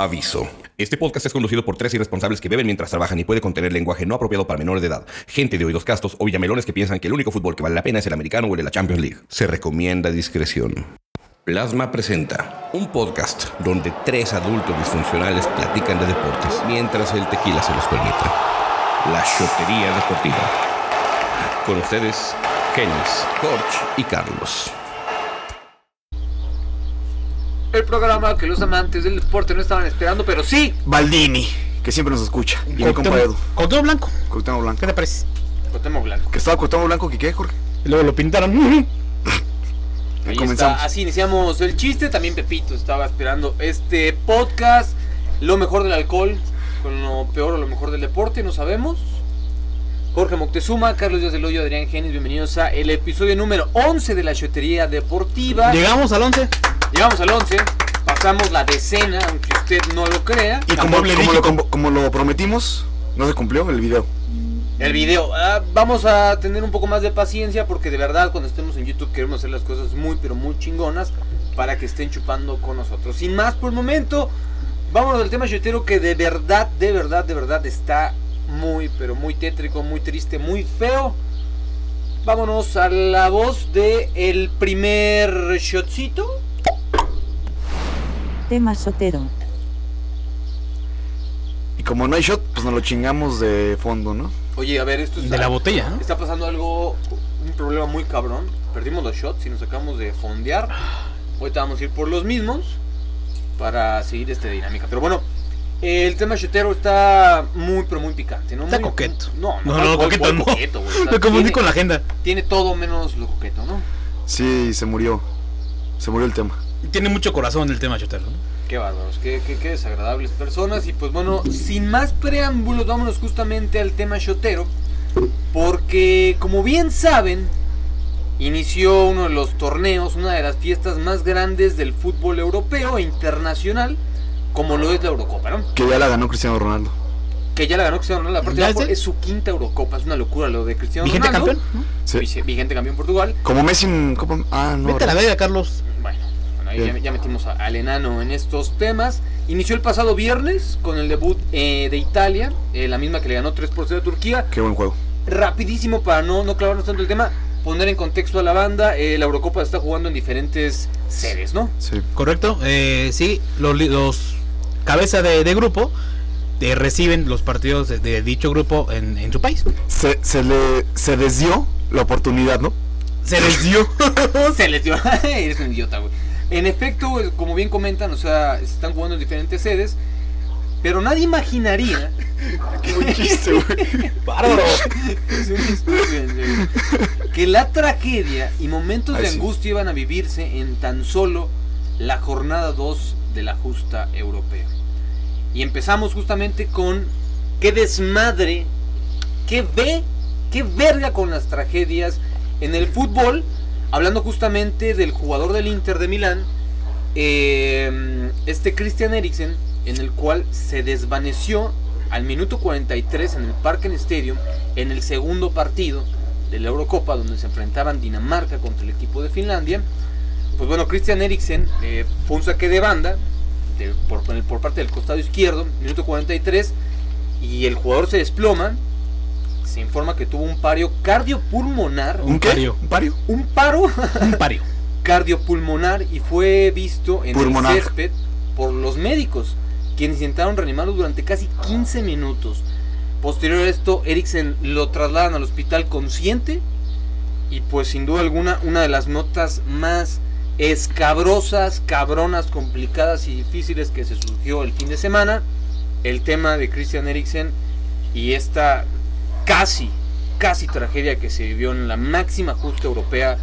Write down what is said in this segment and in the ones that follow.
Aviso. Este podcast es conducido por tres irresponsables que beben mientras trabajan y puede contener lenguaje no apropiado para menores de edad, gente de oídos castos o villamelones que piensan que el único fútbol que vale la pena es el americano o el de la Champions League. Se recomienda discreción. Plasma presenta un podcast donde tres adultos disfuncionales platican de deportes mientras el tequila se los permite. La Chotería Deportiva. Con ustedes, Genis, Jorge y Carlos. El programa que los amantes del deporte no estaban esperando, pero sí. Baldini, que siempre nos escucha. Y mi compa Edu, Cuauhtémoc Blanco. Cuauhtémoc Blanco. ¿Qué te parece? Cuauhtémoc Blanco. Que estaba Cuauhtémoc Blanco, que qué, Jorge? Y luego lo pintaron. Ahí Comenzamos. está. Así iniciamos el chiste. También Pepito estaba esperando este podcast. Lo mejor del alcohol con lo peor o lo mejor del deporte, no sabemos. Jorge Moctezuma, Carlos Díaz del Hoyo, Adrián Genis, bienvenidos a el episodio número 11 de la Chotería Deportiva. Llegamos al 11. Llegamos al 11, pasamos la decena, aunque usted no lo crea. Y como, doble como lo, dígito. como, como lo prometimos, no se cumplió el video. El video, ah, vamos a tener un poco más de paciencia porque de verdad cuando estemos en YouTube queremos hacer las cosas muy pero muy chingonas para que estén chupando con nosotros. Sin más por el momento, vámonos al tema chotero que de verdad, de verdad, de verdad está muy pero muy tétrico, muy triste, muy feo. Vámonos a la voz de el primer shotcito. Tema sotero. Y como no hay shot, pues nos lo chingamos de fondo, ¿no? Oye, a ver, esto es De la botella, ¿no? Está pasando algo, un problema muy cabrón. Perdimos los shots y nos acabamos de fondear. Ahorita vamos a ir por los mismos para seguir esta dinámica. Pero bueno, el tema shotero está muy, pero muy picante, ¿no? Está Muy- coqueto. No, No, ¿cuál- no, cuál- coqueto no. coqueto, güey? O sea, Lo confundí tiene- con la agenda. Tiene todo menos lo coqueto, ¿no? Sí, se murió. Se murió el tema. Tiene mucho corazón el tema chotero. ¿no? Qué bárbaros, qué, qué, qué desagradables personas. Y pues bueno, sin más preámbulos, vámonos justamente al tema shotero. Porque como bien saben, inició uno de los torneos, una de las fiestas más grandes del fútbol europeo e internacional, como lo es la Eurocopa, ¿no? Que ya la ganó Cristiano Ronaldo. Que ya la ganó Cristiano Ronaldo. Aparte, ¿Ya ya es su quinta Eurocopa, es una locura lo de Cristiano Vigente Ronaldo. campeón. ¿no? Sí. Vigente campeón Portugal. Como Messi en Copa. Ah, no. Vete a la verga, Carlos. Bueno, bueno, ahí ya, ya metimos a- al enano en estos temas. Inició el pasado viernes con el debut eh, de Italia, eh, la misma que le ganó 3 por 0 a Turquía. Qué buen juego. Rapidísimo para no, no clavarnos tanto el tema, poner en contexto a la banda, eh, la Eurocopa se está jugando en diferentes sedes, ¿no? Sí. Correcto. Eh, sí, los, li- los cabeza de, de grupo eh, reciben los partidos de, de dicho grupo en, en su país. Se, se le se desdió la oportunidad, ¿no? Se les dio. Se les dio. Eres un idiota, güey. En efecto, como bien comentan, o sea, se están jugando en diferentes sedes, pero nadie imaginaría Qué buen chiste, güey. Bárbaro. Que la tragedia y momentos Ay, de sí. angustia iban a vivirse en tan solo la jornada 2 de la justa europea. Y empezamos justamente con qué desmadre, qué ve, qué verga con las tragedias en el fútbol, hablando justamente del jugador del Inter de Milán, eh, este Christian Eriksen, en el cual se desvaneció al minuto 43 en el Parken Stadium en el segundo partido de la Eurocopa donde se enfrentaban Dinamarca contra el equipo de Finlandia. Pues bueno, Christian Eriksen eh, fue un saque de banda de- por, por parte del costado izquierdo, minuto 43, y el jugador se desploma. Se informa que tuvo un pario cardiopulmonar, ¿Un qué? pario. ¿Un pario? un paro Un pario. cardiopulmonar y fue visto en Pulmonar. el césped por los médicos, quienes intentaron reanimarlo durante casi 15 minutos. Posterior a esto, Eriksen lo trasladan al hospital consciente y pues sin duda alguna una de las notas más escabrosas, cabronas, complicadas y difíciles que se surgió el fin de semana. El tema de Christian Eriksen y esta casi, casi tragedia que se vivió en la máxima justa europea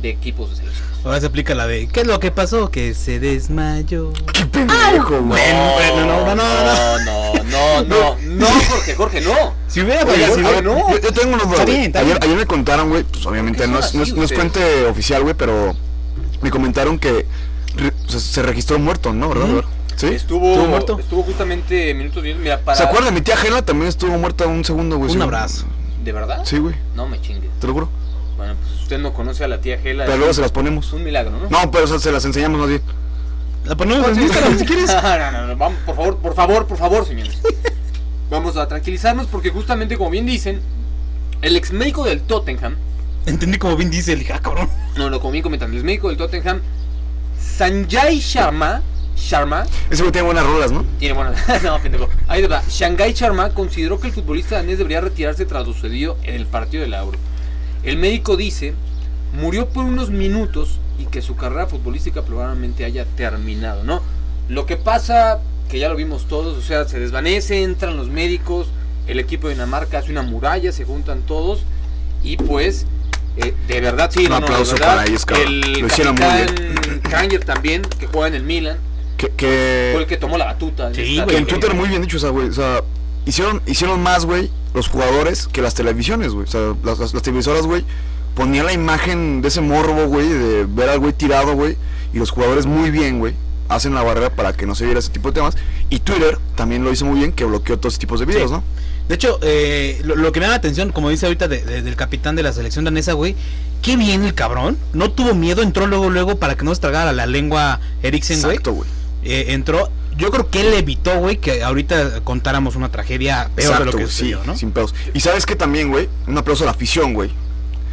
de equipos de selección. Ahora se aplica la de ¿Qué es lo que pasó? Que se desmayó. ¡Qué pendejo, no, no, no, no, no, no, no, porque Jorge, no. Si hubiera fallecido, no. Yo, tengo unos dos. Ayer, me contaron, güey, pues obviamente no es, cuente oficial, güey, pero me comentaron que re- se, se registró muerto, ¿no? ¿Verdad? ¿Sí? Estuvo, ¿Estuvo muerto? estuvo justamente minutos 10. Mira, para. ¿Se acuerdan? Mi tía Gela también estuvo muerta un segundo, güey. Un sí. abrazo. ¿De verdad? Sí, güey, No me chingue. te lo juro. Bueno, pues usted no conoce a la tía Gela. Pero luego se las ponemos. un milagro, ¿no? No, pero o sea, se las enseñamos más bien. La ponemos en Instagram si quieres. No, no, no, no, vamos, por favor, por favor, por favor, señores. Vamos a tranquilizarnos porque justamente como bien dicen, el ex médico del Tottenham, Entendí como Vin Diesel. Dije, ah, cabrón. no lo como bien comentan, el médico del Tottenham, Sanjay Sharma, Sharma, Ese güey tiene buenas rolas, ¿no? tiene bueno, no, pendejo. Ahí va. Shanghai Sharma consideró que el futbolista danés debería retirarse tras lo sucedido en el partido del Euro. El médico dice, murió por unos minutos y que su carrera futbolística probablemente haya terminado, ¿no? Lo que pasa, que ya lo vimos todos, o sea, se desvanece, entran los médicos, el equipo de Dinamarca hace una muralla, se juntan todos y pues, eh, de verdad, sí, Un no, aplauso verdad, para ellos, cabrón. el Lo hicieron muy capitán Kranger también, que juega en el Milan, Que, que, fue el que tomó la batuta. en Sí, en Twitter muy bien dicho, o sea, güey. O sea, hicieron, hicieron más, güey, los jugadores que las televisiones, güey. O sea, las, las- las televisoras, güey, ponían la imagen de ese morbo, güey, de ver al güey tirado, güey. Y los jugadores muy bien, güey, hacen la barrera para que no se viera ese tipo de temas. Y Twitter también lo hizo muy bien, que bloqueó todos ese tipos de videos, Sí. ¿no? De hecho, eh, lo, lo que me da la atención, como dice ahorita de- de- del capitán de la selección danesa, güey, qué bien el cabrón. No tuvo miedo, entró luego, luego para que no se tragara la lengua Eriksen, güey. Exacto, güey. Eh, entró. Yo creo que él evitó, güey, que ahorita contáramos una tragedia peor de lo que güey, sí, sucedió, ¿no? sin pedos. Y sabes que también, güey, un aplauso a la afición, güey.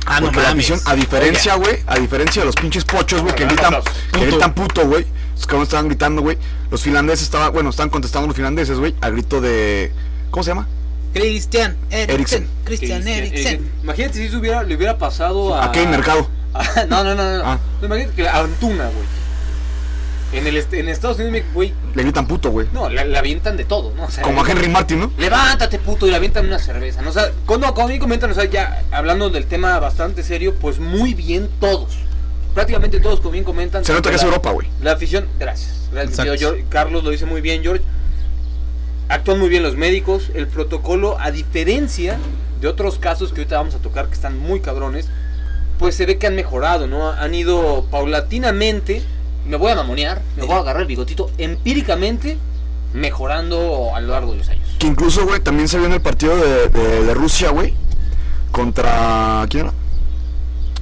Ah, no Porque la mames. afición, a diferencia, güey, a diferencia de los pinches pochos, güey, que gritan, que Puto. gritan puto, güey. Los cabrones estaban gritando, güey. Los finlandeses estaban, bueno, estaban contestando los finlandeses, güey, al grito de. ¿Cómo se llama? Christian Eriksen. Eriksen. Christian Eriksen. Imagínate si eso hubiera, le hubiera pasado a. ¿A qué mercado? a- no, no, no, no. Ah. No, imagínate que a Antuna, güey. En, el, en Estados Unidos, güey. Le gritan puto, güey. No, le, le avientan de todo, ¿no? O sea, Como a Henry Martin, ¿no? Levántate, puto, y le avientan una cerveza. ¿no? O sea, cuando, cuando me comentan, o sea, ya hablando del tema bastante serio, pues muy bien todos. Prácticamente todos, como bien comentan. Se nota que es la- Europa, güey. La afición, gracias. gracias tío George. Carlos lo dice muy bien, George. Actúan muy bien los médicos. El protocolo, a diferencia de otros casos que ahorita vamos a tocar que están muy cabrones, pues se ve que han mejorado, ¿no? Han ido paulatinamente. Me voy a mamonear, me voy a agarrar el bigotito. Empíricamente mejorando a lo largo de los años. Que incluso, güey, también se vio en el partido de, Rusia, güey. Contra. ¿Quién era?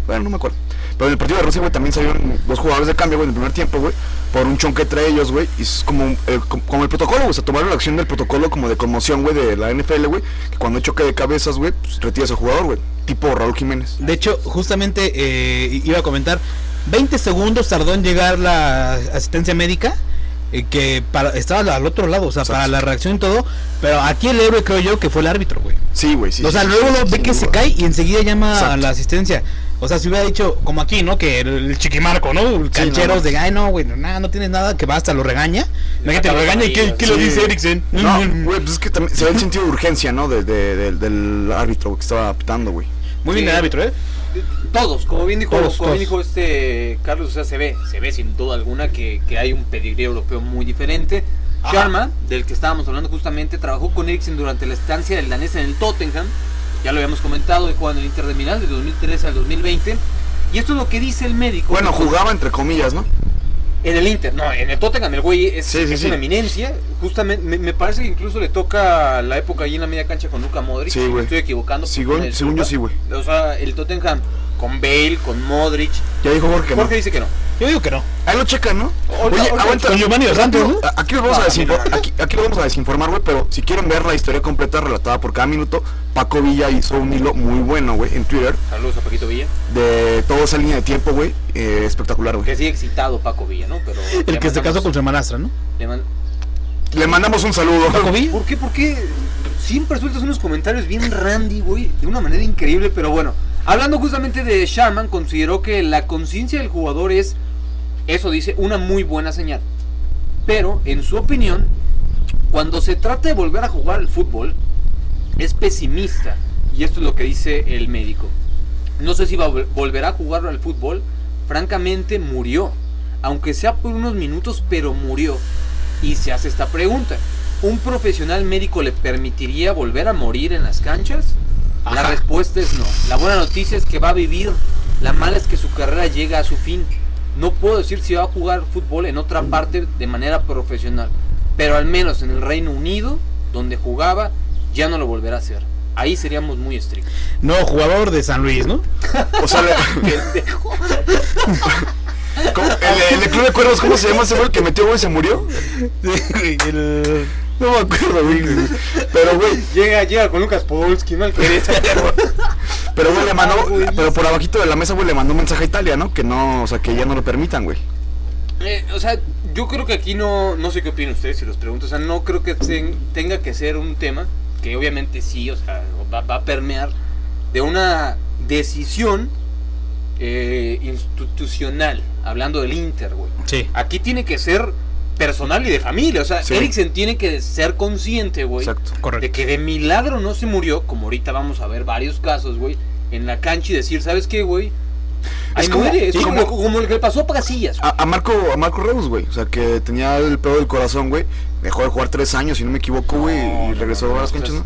Bueno, no me acuerdo. Pero en el partido de Rusia, güey, también salieron dos jugadores de cambio, güey, en el primer tiempo, güey. Por un chonque entre ellos, güey. Y es como, eh, como, el protocolo, güey. O sea, tomaron la acción del protocolo como de conmoción, güey, de la NFL, güey. Que cuando hay choque de cabezas, güey, pues retiras al jugador, güey. Tipo Raúl Jiménez. De hecho, justamente eh, iba a comentar, 20 segundos tardó en llegar la asistencia médica, eh, que para, estaba al otro lado, o sea, Exacto. para la reacción y todo, pero aquí el héroe creo yo que fue el árbitro, güey. Sí, güey, sí. o sea, luego sí, lo ve que se cae y enseguida llama a la asistencia. O sea, si hubiera dicho, como aquí, ¿no? Que el, el chiquimarco, ¿no? El cancheros no. de, ay, no, güey, no, nada, no tienes nada, que va hasta lo regaña. Imagínate, lo regaña y ¿qué, qué le Sí. dice Eriksen? No, Mm, güey, pues es que también se ve el sentido de urgencia, ¿no? De, de- de- del árbitro que estaba pitando, güey. Muy bien Sí. el árbitro, ¿eh? Todos, como bien dijo, Todos, como bien todos. dijo este Carlos, o sea, se ve, se ve sin duda alguna que, que hay un pedigrí europeo muy diferente. Ajá. Sharma, del que estábamos hablando justamente, trabajó con Eriksen durante la estancia del danés en el Tottenham. Ya lo habíamos comentado, y jugando en el Inter de Milán de 2013 al 2020. Y esto es lo que dice el médico. Bueno, jugaba entre comillas, ¿no? En el Inter, no, en el Tottenham el güey es, Sí, sí, es sí. una eminencia. Justamente, me, me parece que incluso le toca la época ahí en la media cancha con Luka Modric. Sí, si me güey. estoy equivocando. Según- yo sí, güey. O sea, el Tottenham con Bale, con Modric. Ya dijo Jorge que no. Jorge dice que no. Yo digo que no. Ahí lo checan, ¿no? Oye, ahorita- aguanta. Con Giovanni Santos, ¿no? Aquí lo vamos No, a desinformar, mira. aquí, aquí lo vamos a desinformar, güey, pero si quieren ver la historia completa relatada por cada minuto, Paco Villa hizo un hilo muy bueno, güey, en Twitter, Saludos a Paquito Villa. de toda esa línea de tiempo, güey, eh, espectacular, güey. Que sigue excitado Paco Villa, ¿no? Pero El que se casó con su hermanastra, ¿no? le man- Le mandamos un saludo. Paco Villa. ¿Por qué? ¿Por qué? Siempre sueltas unos comentarios bien randy, güey, de una manera increíble, pero bueno. Hablando justamente de Sharman, consideró que la conciencia del jugador es, eso dice, una muy buena señal. Pero, en su opinión, cuando se trata de volver a jugar al fútbol, es pesimista. Y esto es lo que dice el médico. No sé si va volverá a jugar al fútbol. Francamente, murió. Aunque sea por unos minutos, pero murió. Y se hace esta pregunta. ¿Un profesional médico le permitiría volver a morir en las canchas? La Ajá. respuesta es no. La buena noticia es que va a vivir. La mala es que su carrera llega a su fin. No puedo decir si va a jugar fútbol en otra parte de manera profesional. Pero al menos en el Reino Unido, donde jugaba, ya no lo volverá a hacer. Ahí seríamos muy estrictos. No, jugador de San Luis, ¿no? O sea. El, el de Club de Cuervos, ¿cómo se llama ese güey que metió güey y se murió? El- No me acuerdo, güey. Pero, güey, Llega, llega con Lucas Polsky, mal pero, güey, le mandó, Ah, güey. pero por abajito de la mesa, güey, le mandó un mensaje a Italia, ¿no? Que no, o sea, que ya no lo permitan, güey. Eh, o sea, yo creo que aquí no, no sé qué opinan ustedes si los pregunto. O sea, no creo que ten- tenga que ser un tema que obviamente sí, o sea, va, va a permear de una decisión eh, institucional, hablando del Inter, güey. Sí. Aquí tiene que ser personal y de familia. O sea, Sí. Eriksen tiene que ser consciente, güey, Exacto. Correcto. de que de milagro no se murió, como ahorita vamos a ver varios casos, güey, en la cancha y decir, ¿sabes qué, güey? Ahí Es como- muere, es y como, como- como lo que le pasó a Casillas. A, a Marco, a Marco Reus, güey. O sea, que tenía el pedo del corazón, güey. Dejó de jugar tres años, si no me equivoco, güey. y regresó a las canchas, ¿no?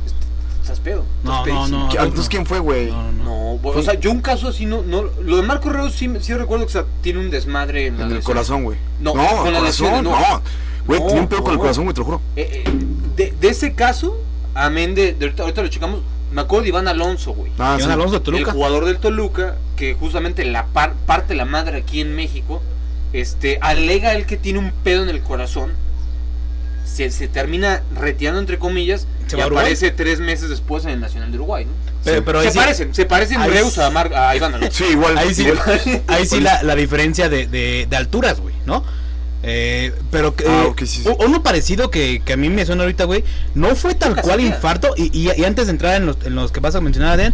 Estás, pedo. No, no, no. ¿Qui- Entonces, ¿quién fue, güey? No, no, no. No, o sea, yo un caso así no, no lo de Marco Reus sí, sí recuerdo que o sea, tiene un desmadre en, la En el corazón, güey. No, no con el la corazón, lesión, no. no. Güey, No, tenía un pedo con el no. corazón, güey, te lo juro. Eh, eh, de, de ese caso, amén de, de ahorita, ahorita lo checamos, me acuerdo de Iván Alonso, güey. Ah, Iván sí. Alonso de El Toluca. jugador del Toluca, que justamente la par- parte la madre aquí en México, este, alega él que tiene un pedo en el corazón. Se, se termina retirando entre comillas ¿Se y va a Uruguay? aparece tres meses después en el Nacional de Uruguay, ¿no? Pero, pero ahí se sí- parecen, se parecen ahí Reus sí- a, Mar- a Iván Alonso. Sí, igual. Ahí sí, igual. ahí sí la, la diferencia de, de, de alturas, güey, ¿no? Eh, pero que, Ah, eh, ok, sí, sí. uno parecido que, que a mí me suena ahorita, güey, no fue tal cual infarto. Y, y- y antes de entrar en los, en los que vas a mencionar, Adrián,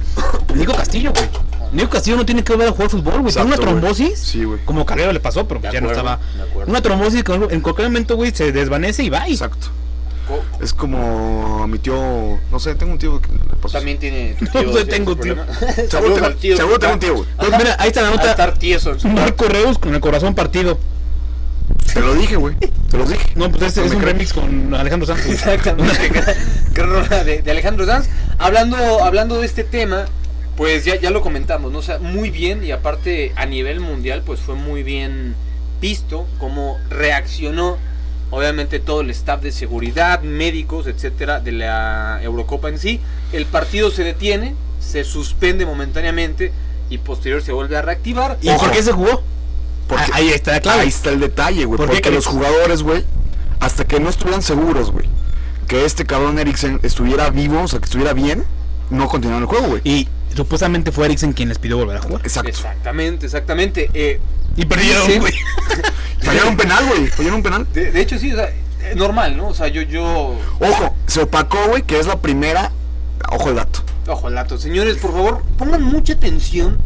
Nico Castillo, güey. Nico Castillo no tiene que volver a jugar fútbol, güey. Tiene una trombosis. Sí, güey. Como Calero le pasó, pero De ya no estaba. Una trombosis que en cualquier momento, güey, se desvanece y va. Exacto. Es como a mi tío. No sé, tengo un tío que le pasó. También tiene tu No, tío. ese tengo tío. problema. Seguro tengo, al tío. seguro tengo un tío, güey. Pues mira, ahí está la nota. estar tieso Marco Reus con el corazón partido. Te lo dije, güey. Te lo dije. No, pues ese No es un remix con Alejandro Santos. Exactamente, de, de Alejandro Sanz. Hablando, hablando de este tema, pues ya, ya lo comentamos, ¿no? O sea, muy bien y aparte a nivel mundial, pues fue muy bien visto cómo reaccionó, obviamente, todo el staff de seguridad, médicos, etcétera, de la Eurocopa en sí. El partido se detiene, se suspende momentáneamente y posterior se vuelve a reactivar. ¿Y Ojo. por qué se jugó? Porque- Ah, ahí está la clave. Ahí está el detalle, güey. ¿Por qué Porque los jugadores, güey, hasta que no estuvieran seguros, güey, que este cabrón Eriksen estuviera vivo, o sea, que estuviera bien, no continuaron el juego, güey. Y supuestamente fue Eriksen quien les pidió volver a jugar. Exacto. Exactamente, exactamente. Eh, Y perdieron, güey. Fallaron un penal, güey. Fallaron un penal. de, de hecho, sí, o sea, eh, normal, ¿no? O sea, yo, yo, Ojo, se opacó, güey, que es la primera. Ojo el dato. Ojo al dato. Señores, por favor, pongan mucha atención.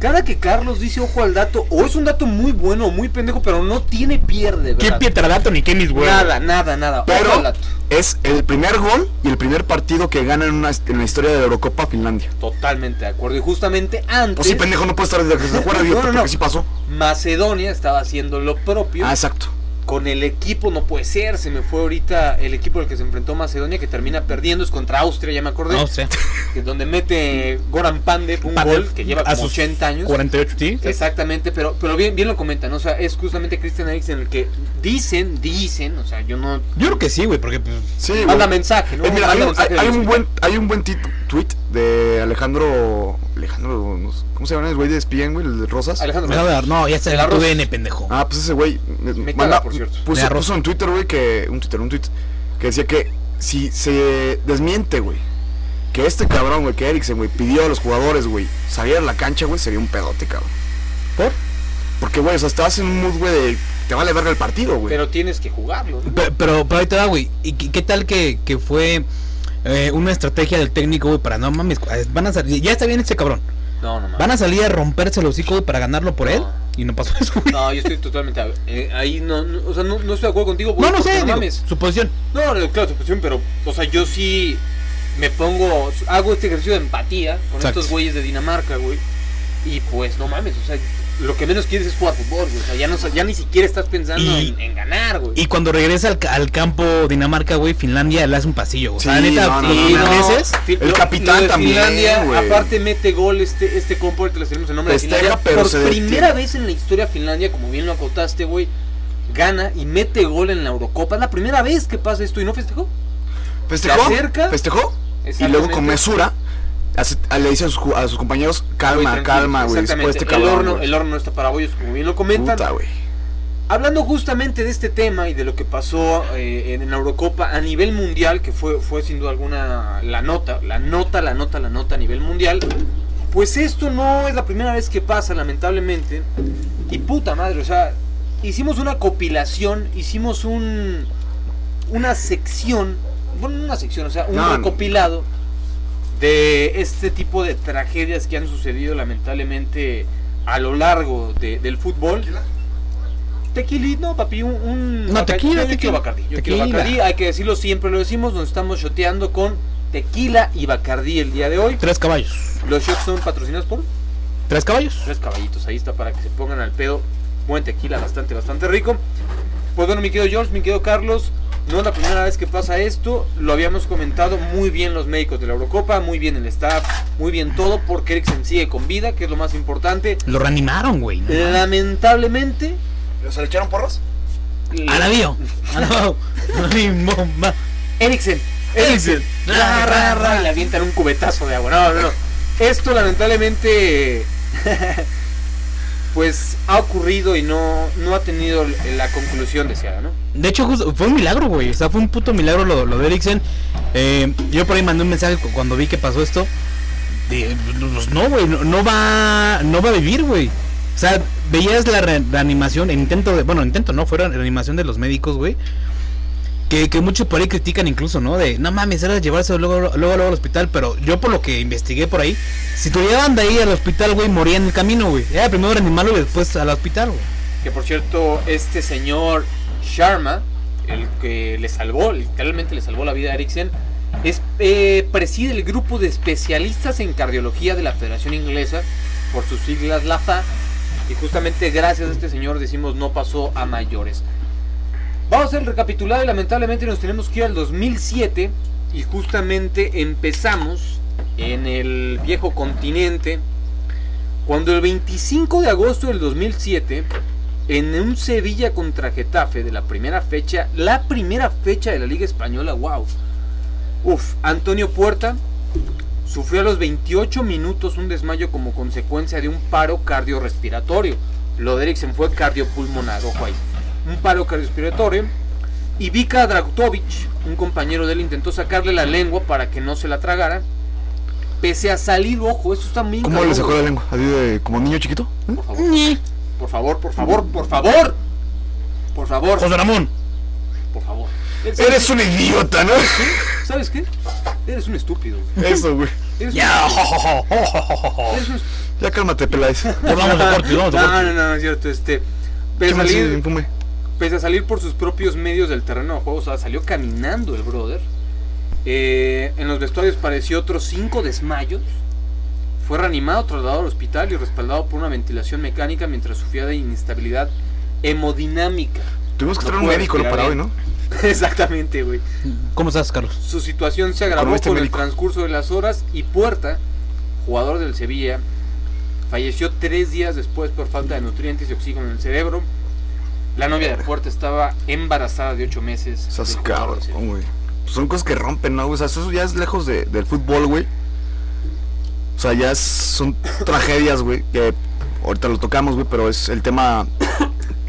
Cada que Carlos dice ojo al dato, o es un dato muy bueno o muy pendejo, pero no tiene pierde, ¿Qué ¿verdad? Pietradato ni qué mis huevos? Nada, nada, nada. ojo Pero al dato. es el primer gol y el primer partido que gana en, una, en la historia de la Eurocopa Finlandia. Totalmente de acuerdo. Y justamente antes, Pues sí, pendejo, no puede estar de que se acuerda, No, no, no. porque sí pasó. Macedonia estaba haciendo lo propio. Ah, exacto. Con el equipo, no puede ser, se me fue ahorita el equipo al que se enfrentó Macedonia, que termina perdiendo, es contra Austria, ya me acordé. No sé. que donde mete Goran Pandev un Pandev, gol que lleva a como sus 80 años. 48, sí. Exactamente, pero pero bien bien lo comentan, o sea, es justamente Christian Eriksen el que dicen, dicen, o sea, yo no Yo creo que sí, güey, porque pues, Sí, manda güey. mensaje, ¿no? Eh, mira, hay, Manda un- mensaje hay- hay del un hospital. buen, hay un buen tweet de Alejandro. Alejandro, ¿cómo se llama el güey de Espien, güey? El de Rosas. Alejandro no, ya está El en tu arroz. DN, pendejo. Ah, pues ese güey. me- Me manda- caga, por cierto. Puso, puso en Twitter, güey, que. Un Twitter, un tweet. Que decía que si se desmiente, güey. Que este cabrón, güey, que Eriksen, güey, pidió a los jugadores, güey, salir a la cancha, güey, sería un pedote, cabrón. ¿Por? Porque, güey, o sea, estabas en un mood, güey, de. Te vale verga el partido, güey. pero tienes que jugarlo, ¿no? Pero, pero, pero ahí te va, güey. ¿Y qué, qué tal que, que fue eh, una estrategia del técnico, güey, para no mames, van a salir, ya está bien este cabrón. No, no. Van a salir a romperse el hocico, güey, para ganarlo por él. Y no pasó eso, güey. No, yo estoy totalmente eh, ahí no, no, o sea, no, no estoy de acuerdo contigo, güey, No, no sé, digo, mames. su posición. No, no, claro, su posición, pero, o sea, yo sí me pongo, hago este ejercicio de empatía con Exacto. estos güeyes de Dinamarca, güey. Y pues, no mames, o sea, lo que menos quieres es jugar fútbol, güey. O sea, ya, no, ya ni siquiera estás pensando Y- en, en ganar, güey. Y cuando regresa al, ca- al campo Dinamarca, güey, Finlandia le hace un pasillo. O sea, Sí, neta, no, no, El capitán de también, Finlandia, güey. aparte mete gol este, este compo, ahorita les tenemos el nombre de Festeja, Finlandia. pero Por primera vez en la historia Finlandia, como bien lo acotaste, güey, gana y mete gol en la Eurocopa. Es la primera vez que pasa esto y no festejó. Festejó. se acerca. Festejó. Y luego con mesura. Hace- le dice a sus, ju- a sus compañeros, calma, calma, güey, este el, horno, el horno no está para bollos, como bien lo comentan. Puta. Hablando justamente de este tema y de lo que pasó eh, en la Eurocopa a nivel mundial, que fue, fue sin duda alguna la nota, la nota, la nota, la nota a nivel mundial, pues esto no es la primera vez que pasa, lamentablemente. Y puta madre, o sea, hicimos una compilación, hicimos un una sección, bueno, no una sección, o sea, un No, no. De este tipo de tragedias que han sucedido lamentablemente a lo largo de- del fútbol. Tequila, no, papi, un, un No, Bacardi. tequila, yo, yo quiero tequila. Bacardi, yo quiero Tequila. Bacardi, hay que decirlo siempre lo decimos, nos estamos shoteando con tequila y Bacardi el día de hoy. Tres caballos. Los shots son patrocinados por Tres caballos. tres caballitos, ahí está para que se pongan al pedo. Buen tequila, bastante, bastante rico. Pues bueno, mi querido George, mi querido Carlos, no es la primera vez que pasa esto, lo habíamos comentado muy bien los médicos de la Eurocopa, muy bien el staff, muy bien todo, porque Eriksen sigue con vida, que es lo más importante. Lo reanimaron, güey. no. Lamentablemente, ¿Se le echaron porras? A la bio. A la bio. A mi mamá. Eriksen, Eriksen, ra, ra, ra, y le avientan un cubetazo de agua. No, no, no. Esto lamentablemente, pues ha ocurrido y no, no ha tenido la conclusión deseada, ¿no? De hecho, justo- fue un milagro, güey. O sea, fue un puto milagro lo, lo de Eriksen. Eh, yo por ahí mandé un mensaje cu- cuando vi que pasó esto. De, pues, no, güey, no, va, no va a vivir, güey. O sea, veías la re- reanimación, intento de, bueno, intento no, fue la reanimación de los médicos, güey. Que, que muchos por ahí critican incluso, ¿no? De, no mames, era llevarse luego, luego, luego al hospital. Pero yo por lo que investigué por ahí, si te llevaban de ahí al hospital, güey, moría en el camino, güey. Era primero reanimarlo y después al hospital, güey. Que por cierto, este señor Sharma, el que le salvó, literalmente le salvó la vida a Eriksen, es, eh, preside el grupo de especialistas en cardiología de la Federación Inglesa, por sus siglas LAFA, y justamente gracias a este señor decimos no pasó a mayores. Vamos a recapitulado y lamentablemente nos tenemos que ir al 2007 y justamente empezamos en el viejo continente cuando el 25 de agosto del 2007 en un Sevilla contra Getafe de la primera fecha, la primera fecha de la Liga Española, wow. Uf, Antonio Puerta sufrió a los 28 minutos un desmayo como consecuencia de un paro cardiorrespiratorio. Lo de Eriksen fue cardiopulmonar, ojo ahí. Un paro cardiorrespiratorio. Y Vika Dragtovic, un compañero de él, intentó sacarle la lengua para que no se la tragara. Pese a salir, ojo, esto está muy ¿Cómo cabrón, le sacó la lengua? ¿Así de como niño chiquito? ¿Eh? Por favor. Por favor, por favor, por favor. Por favor, José Ramón. por favor. Eres un idiota, ¿no? ¿Sabes qué? Eres un estúpido. güey. Eso, güey. Eres un Ya. Eres un Ya cálmate, Peláez. Ya vamos a corte, vamos a No, corte. no, no, no es cierto. Este, pese, a salir, pese a salir por sus propios medios del terreno de juego, o sea, salió caminando el brother. Eh, en los vestuarios pareció otros cinco desmayos. Fue reanimado, trasladado al hospital y respaldado por una ventilación mecánica mientras sufría de inestabilidad hemodinámica. Tuvimos que No traer un médico para hoy. ¿no? Exactamente, güey. ¿Cómo estás, Carlos? Su situación se agravó con el médico. transcurso de las horas y Puerta, jugador del Sevilla, falleció tres días después por falta de nutrientes y oxígeno en el cerebro. La novia de Puerta estaba embarazada de ocho meses. Esas cabrón, güey. Pues son cosas que rompen, ¿no? güey? O sea, eso ya es lejos de- del fútbol, güey. O sea, ya es- son tragedias, güey. Que ahorita lo tocamos, güey, pero es el tema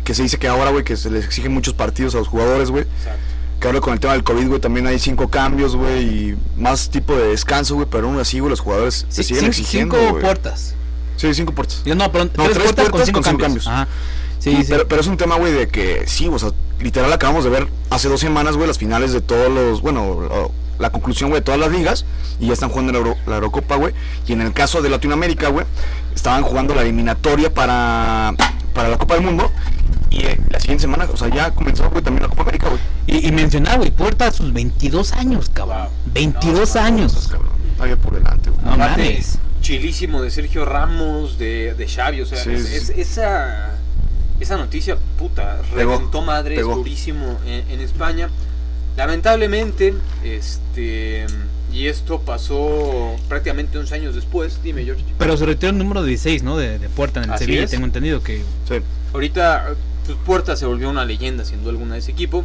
que se dice que ahora, güey, que se les exigen muchos partidos a los jugadores, güey. Que ahora con el tema del COVID, güey, también hay cinco cambios, güey, y más tipo de descanso, güey, pero aún así, güey, los jugadores se siguen exigiendo, cinco puertas. Sí, cinco puertas. Yo no, pero No, tres, tres puertas, con cinco con cinco cambios. cambios. Ajá. Sí, sí. Pero, pero es un tema, güey, de que sí, o sea, literal acabamos de ver hace dos semanas, güey, las finales de todos los, bueno, la conclusión, güey, de todas las ligas, y ya están jugando la, Euro- la Eurocopa, güey. Y en el caso de Latinoamérica, güey, estaban jugando la eliminatoria para, para la Copa del Mundo. Y eh, la siguiente semana, o sea, ya comenzó, güey, también la Copa América, güey. Y, y mencionar, güey, Puerta a sus 22 años, cabrón. Wow. 22 No, años. Cabrón, por delante, güey. No mames. chilísimo de Sergio Ramos, de, de Xavi, o sea, Sí, es- sí, es- sí. esa, esa noticia, puta, reventó madres pegó. durísimo en, en España. Lamentablemente, este, y esto pasó prácticamente 11 años después, dime George. Pero se retiró el número 16, ¿no? De, de Puerta en el Así Sevilla. es. Tengo entendido que. Sí. Ahorita, pues Puerta se volvió una leyenda, duda alguna, de ese equipo.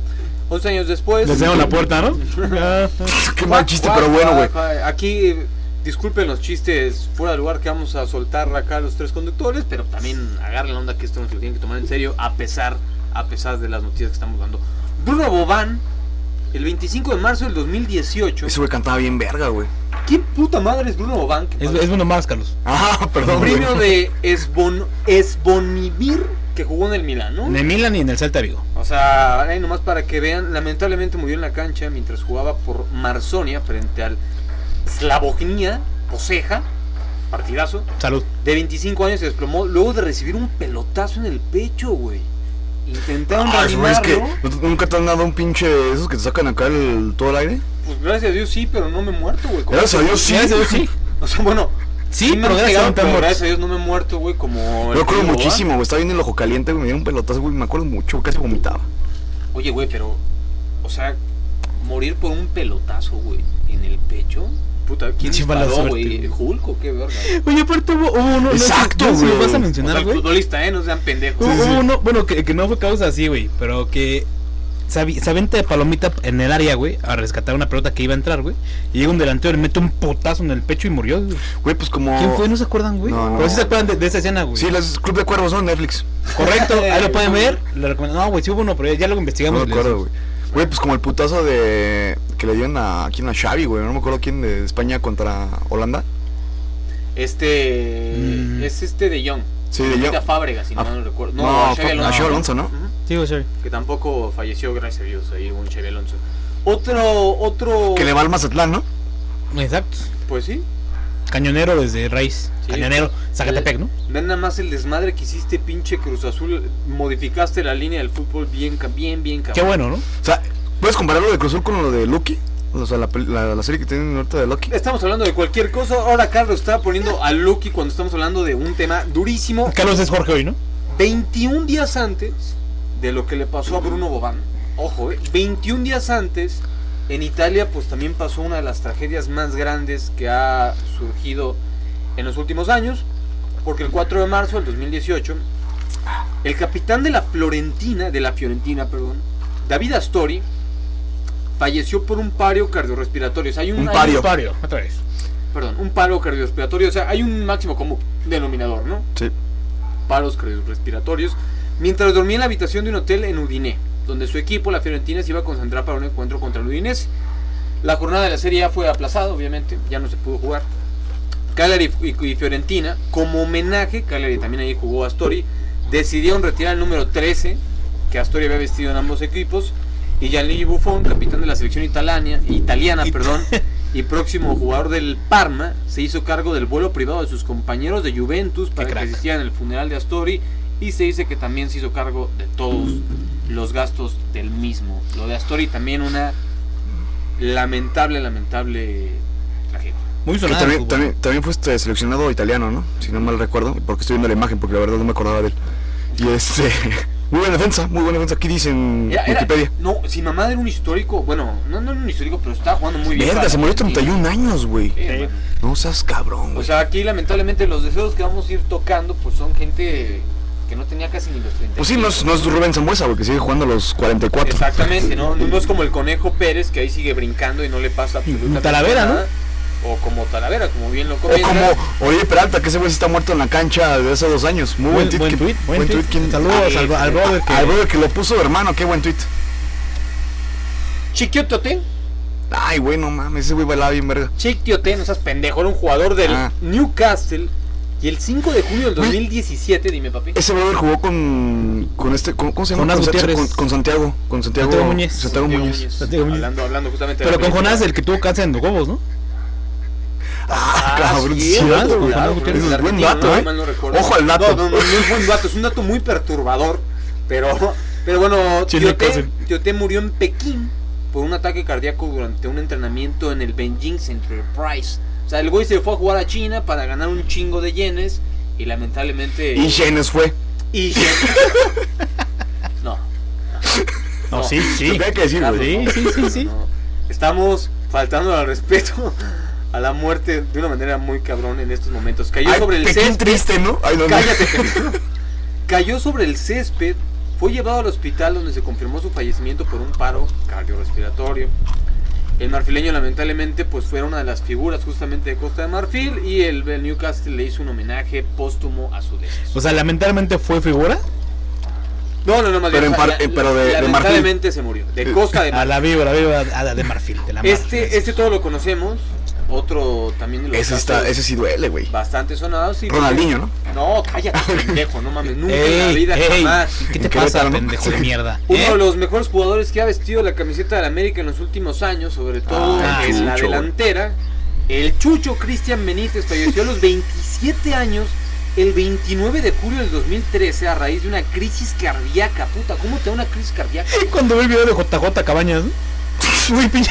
11 años después... Les dieron la puerta, ¿no? Qué mal chiste, pero bueno, güey. Aquí disculpen los chistes fuera de lugar que vamos a soltar acá los tres conductores, pero también agarren la onda que esto no se lo tienen que tomar en serio a pesar, a pesar de las noticias que estamos dando. Bruno Bobán, el 25 de marzo del 2018. Ese güey cantaba bien verga, güey. ¿Quién puta madre es Bruno Bobán? Que Es, es bueno más, Carlos. Ah, perdón. Premio de Esbon, Esbonivir que jugó en el Milan, ¿no? En el Milan y en el Celta Vigo. O sea, ahí nomás para que vean, lamentablemente murió en la cancha mientras jugaba por Marsonia frente al Slavognia Poseja, partidazo. Salud. De 25 años se desplomó luego de recibir un pelotazo en el pecho, güey. Intentaron Ah, es que reanimarlo. ¿no- nunca te han dado un pinche de esos que te sacan acá el, todo el aire. Pues gracias a Dios sí, pero no me he muerto, güey. Gracias a Dios sí. Gracias a Dios, sí. O sea, bueno, Sí, pero gracias a pegado, pero gracias a. Dios no me he muerto, güey, como... Me el acuerdo muchísimo, güey. Estaba bien en el ojo caliente, güey. Me dieron un pelotazo, güey. Me acuerdo mucho, casi vomitaba. Oye, güey, pero... O sea, morir por un pelotazo, güey, en el pecho... Puta, ¿quién disparó, suerte, güey? ¿Hulk o qué verga? Oye, aparte hubo, hubo uno. no Exacto, no lo güey. vas a O sea, mencionar, güey. futbolista, ¿eh? No sean pendejos. Hubo hubo uno, bueno, que, que no fue causa así, güey, pero que se, avi- se avienta de palomita en el área, güey, a rescatar una pelota que iba a entrar, güey. Y llega un delantero y le mete un potazo en el pecho y murió, güey. Güey, pues como. ¿Quién fue? ¿No se acuerdan, güey? No, no. Pero sí se acuerdan de, de esa escena, güey. Sí, las Club de Cuervos, ¿no? Netflix. Correcto, ahí lo pueden ver. Le recomiendo. No, güey, sí hubo uno, pero ya, No investigamos. acuerdo, decimos. güey. Güey, pues como el putazo de. que le dieron a. ¿Quién? A Xavi, güey. No me acuerdo quién de España contra Holanda. Este... Mm. Es este de Young. Sí, de Jong. A Fábregas, si no, Ah, no recuerdo. no, No, fue- Xavi a Alonso. Xavi Alonso, ¿no? Ujú. Sí, güey, sorry. Que tampoco falleció, gracias a Dios, ahí un Xavi Alonso. Otro, otro... Que le va al Mazatlán, ¿no? Exacto. Pues sí. Cañonero desde raíz. Sí. Cañonero, Zacatepec, ¿no? Ven nada más el desmadre que hiciste, pinche Cruz Azul. Modificaste la línea del fútbol bien, bien, bien, Qué cabrón. bueno, ¿no? O sea, ¿puedes comparar lo de Cruz Azul con lo de Lucky? O sea, la, peli- la, la serie que tienen ahorita de Lucky. Estamos hablando de cualquier cosa. Ahora Carlos está poniendo a Lucky cuando estamos hablando de un tema durísimo. Carlos es Jorge hoy, ¿no? 21 días antes de lo que le pasó a Bruno Bobán. Ojo, eh, 21 días antes en Italia pues también pasó una de las tragedias más grandes que ha surgido en los últimos años. Porque el 4 de marzo del 2018 el capitán de la Florentina, de la Fiorentina, perdón, David Astori falleció por un paro cardiorrespiratorio. O sea, hay un, Un hay pario. Pario, otra vez. perdón, un paro cardiorrespiratorio, o sea, hay un máximo común denominador, ¿no? Sí. Paros cardiorrespiratorios, mientras dormía en la habitación de un hotel en Udine, donde su equipo, la Fiorentina, se iba a concentrar para un encuentro contra el Udinese. La jornada de la serie ya fue aplazada, obviamente, ya no se pudo jugar. Cagliari y, Fiorentina, como homenaje, Cagliari también ahí jugó Astori, decidieron retirar el número 13 que Astori había vestido en ambos equipos y Gianluigi Buffon, capitán de la selección italiana, italiana, perdón, y próximo jugador del Parma, se hizo cargo del vuelo privado de sus compañeros de Juventus para que asistieran al funeral de Astori y se dice que también se hizo cargo de todos los gastos del mismo. Lo de Astori también una lamentable, lamentable tragedia. Muy sonado. también, también, también fue este seleccionado italiano, ¿no? Si no mal recuerdo, porque estoy viendo la imagen, porque la verdad no me acordaba de él. Y este, muy buena defensa, muy buena defensa. Aquí dice en Era- era- Wikipedia. no, si mamá era un histórico, bueno, no, no era un histórico, pero estaba jugando muy bien. Verga, se murió Argentina. 31 años, güey. No seas cabrón, O sea, aquí lamentablemente los deseos que vamos a ir tocando, pues son gente que no tenía casi ni los 30. Pues sí, no es, no es Rubén Zambuesa, güey, que sigue jugando a los 44. Exactamente, ¿no? No es como el Conejo Pérez que ahí sigue brincando y no le pasa absolutamente Talavera, ¿no? nada. O como Talavera, como bien lo O comentas. como Oribe Peralta, que ese güey está muerto en la cancha de hace dos años. Muy buen, Buen, buen que- tweet, buen, tweet. ¿Quién- Saludos Ah, al, al brother que... Al brother que lo puso, hermano, qué buen tweet. Chiquiotote, Ay, güey, no mames, ese güey bailaba bien verga. Chiquiote, no seas pendejo, era un jugador del Ah. Newcastle. Y el 5 de junio del Güey. 2017, dime papi. Ese brother jugó con, con este, con- ¿cómo se llama? Jonás Con, con, con Santiago, con Santiago, Santiago Muñez. Santiago Santiago Muñez. Muñez. Santiago Muñez. Hablando, hablando justamente Pero con. Jonás, el que tuvo cáncer en Gobos, ¿no? Ah, cabrón, sí, el buen dato, ¿no? eh. Mal no recuerdo. Ojo al dato. No, no, no, no es buen dato, es un dato muy perturbador. Pero, pero bueno. Tiote murió en Pekín por un ataque cardíaco durante un entrenamiento en el Beijing Enterprise. O sea, el güey se fue a jugar a China para ganar un chingo de yenes y lamentablemente... Y Shenes fue. y no. No, No. sí, sí. Que decir, Carlos, güey. no. Sí, sí, sí, sí. No. Estamos faltando al respeto a la muerte de una manera muy cabrón en estos momentos. Cayó Ay, sobre el césped. triste, ¿no? Ay, no, no. Cállate. Cayó sobre el césped. Fue llevado al hospital donde se confirmó su fallecimiento por un paro cardiorrespiratorio. El marfileño lamentablemente pues fue una de las figuras justamente de Costa de Marfil y el, el Newcastle le hizo un homenaje póstumo a su deceso. O sea, lamentablemente fue figura. No, no, no, más Pero bien, en o sea, par- la- eh, pero de- de Marfil. lamentablemente se murió. De Costa de A Marfil. la víbora, víbora a la de Marfil. De la Marfil. Este, este todo lo conocemos. Otro también de los Ese, está, ese sí duele, güey. bastante sonados. sí, Ronaldinho, ¿no? No, cállate, pendejo, no mames, nunca en la vida ey, jamás. ¿Qué te pasa, pendejo de mierda? Uno ¿Eh? de los mejores jugadores que ha vestido la camiseta de la América en los últimos años, sobre todo Ah, en la Chucho, delantera, el Chucho Cristian Benítez falleció a los 27 años el 29 de julio del 2013 a raíz de una crisis cardíaca. Puta, ¿cómo te da una crisis cardíaca? Cuando vi el video de JJ Cabañas, ¿no? Uy, pinche.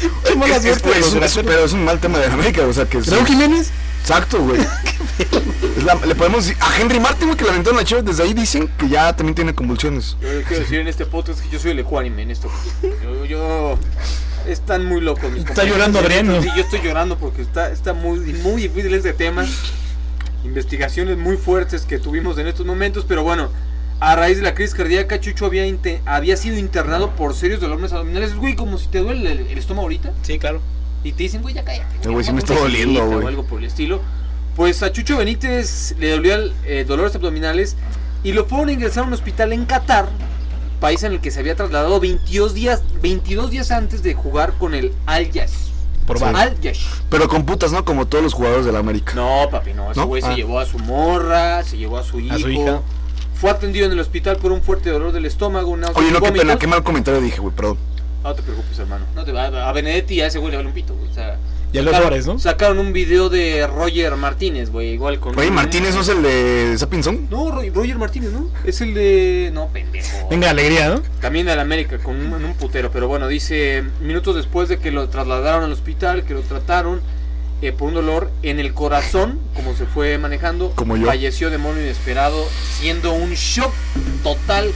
Qué mala Es- suerte delanteros. pero es un mal tema de América, o sea que... Raúl Jiménez. Exacto, güey. La- le podemos decir a Henry Martin, güey, que le aventaron la Chivas, desde ahí dicen que ya también tiene convulsiones. Yo quiero decir en este podcast que yo soy el ecuánime en esto. Yo, yo- están muy locos mis Está compañeros. llorando Adriano. Sí, yo estoy llorando porque está, está muy, muy difícil este tema. Investigaciones muy fuertes que tuvimos en estos momentos, pero bueno, a raíz de la crisis cardíaca, Chucho había, había sido internado por serios dolores abdominales. Güey, como si te duele el, el estómago ahorita Sí, claro. y te dicen, güey, ya cállate. Güey, sí me está doliendo, güey. O algo por el estilo. Pues a Chucho Benítez le dolían eh, dolores abdominales y lo fueron a ingresar a un hospital en Qatar, país en el que se había trasladado 22 días, 22 días antes de jugar con el Al Yash. Por Sí. bar. Al Yash. Pero con putas, ¿no? Como todos los jugadores de la América. No, papi, no. Ese ¿No? güey se Ah. llevó a su morra, se llevó a su hijo. A su hija. Fue atendido en el hospital por un fuerte dolor del estómago, náuseas Oye, no, qué pena, qué mal comentario dije, güey, perdón. No te preocupes, hermano. No te, a, a Benedetti a ese güey le vale un pito, güey. O sea, Y a los sacaron- Suárez, ¿no? Sacaron un video de Roger Martínez, güey, igual con... Oye, un- Martínez no es el de Sapinson. No, Ro- Roger Martínez, ¿no? Es el de... No, pendejo. Venga, alegría, ¿no? También al América, con un putero. Pero bueno, dice, minutos después de que lo trasladaron al hospital, que lo trataron eh, por un dolor en el corazón, como se fue manejando, Como yo. falleció de modo inesperado, siendo un shock total,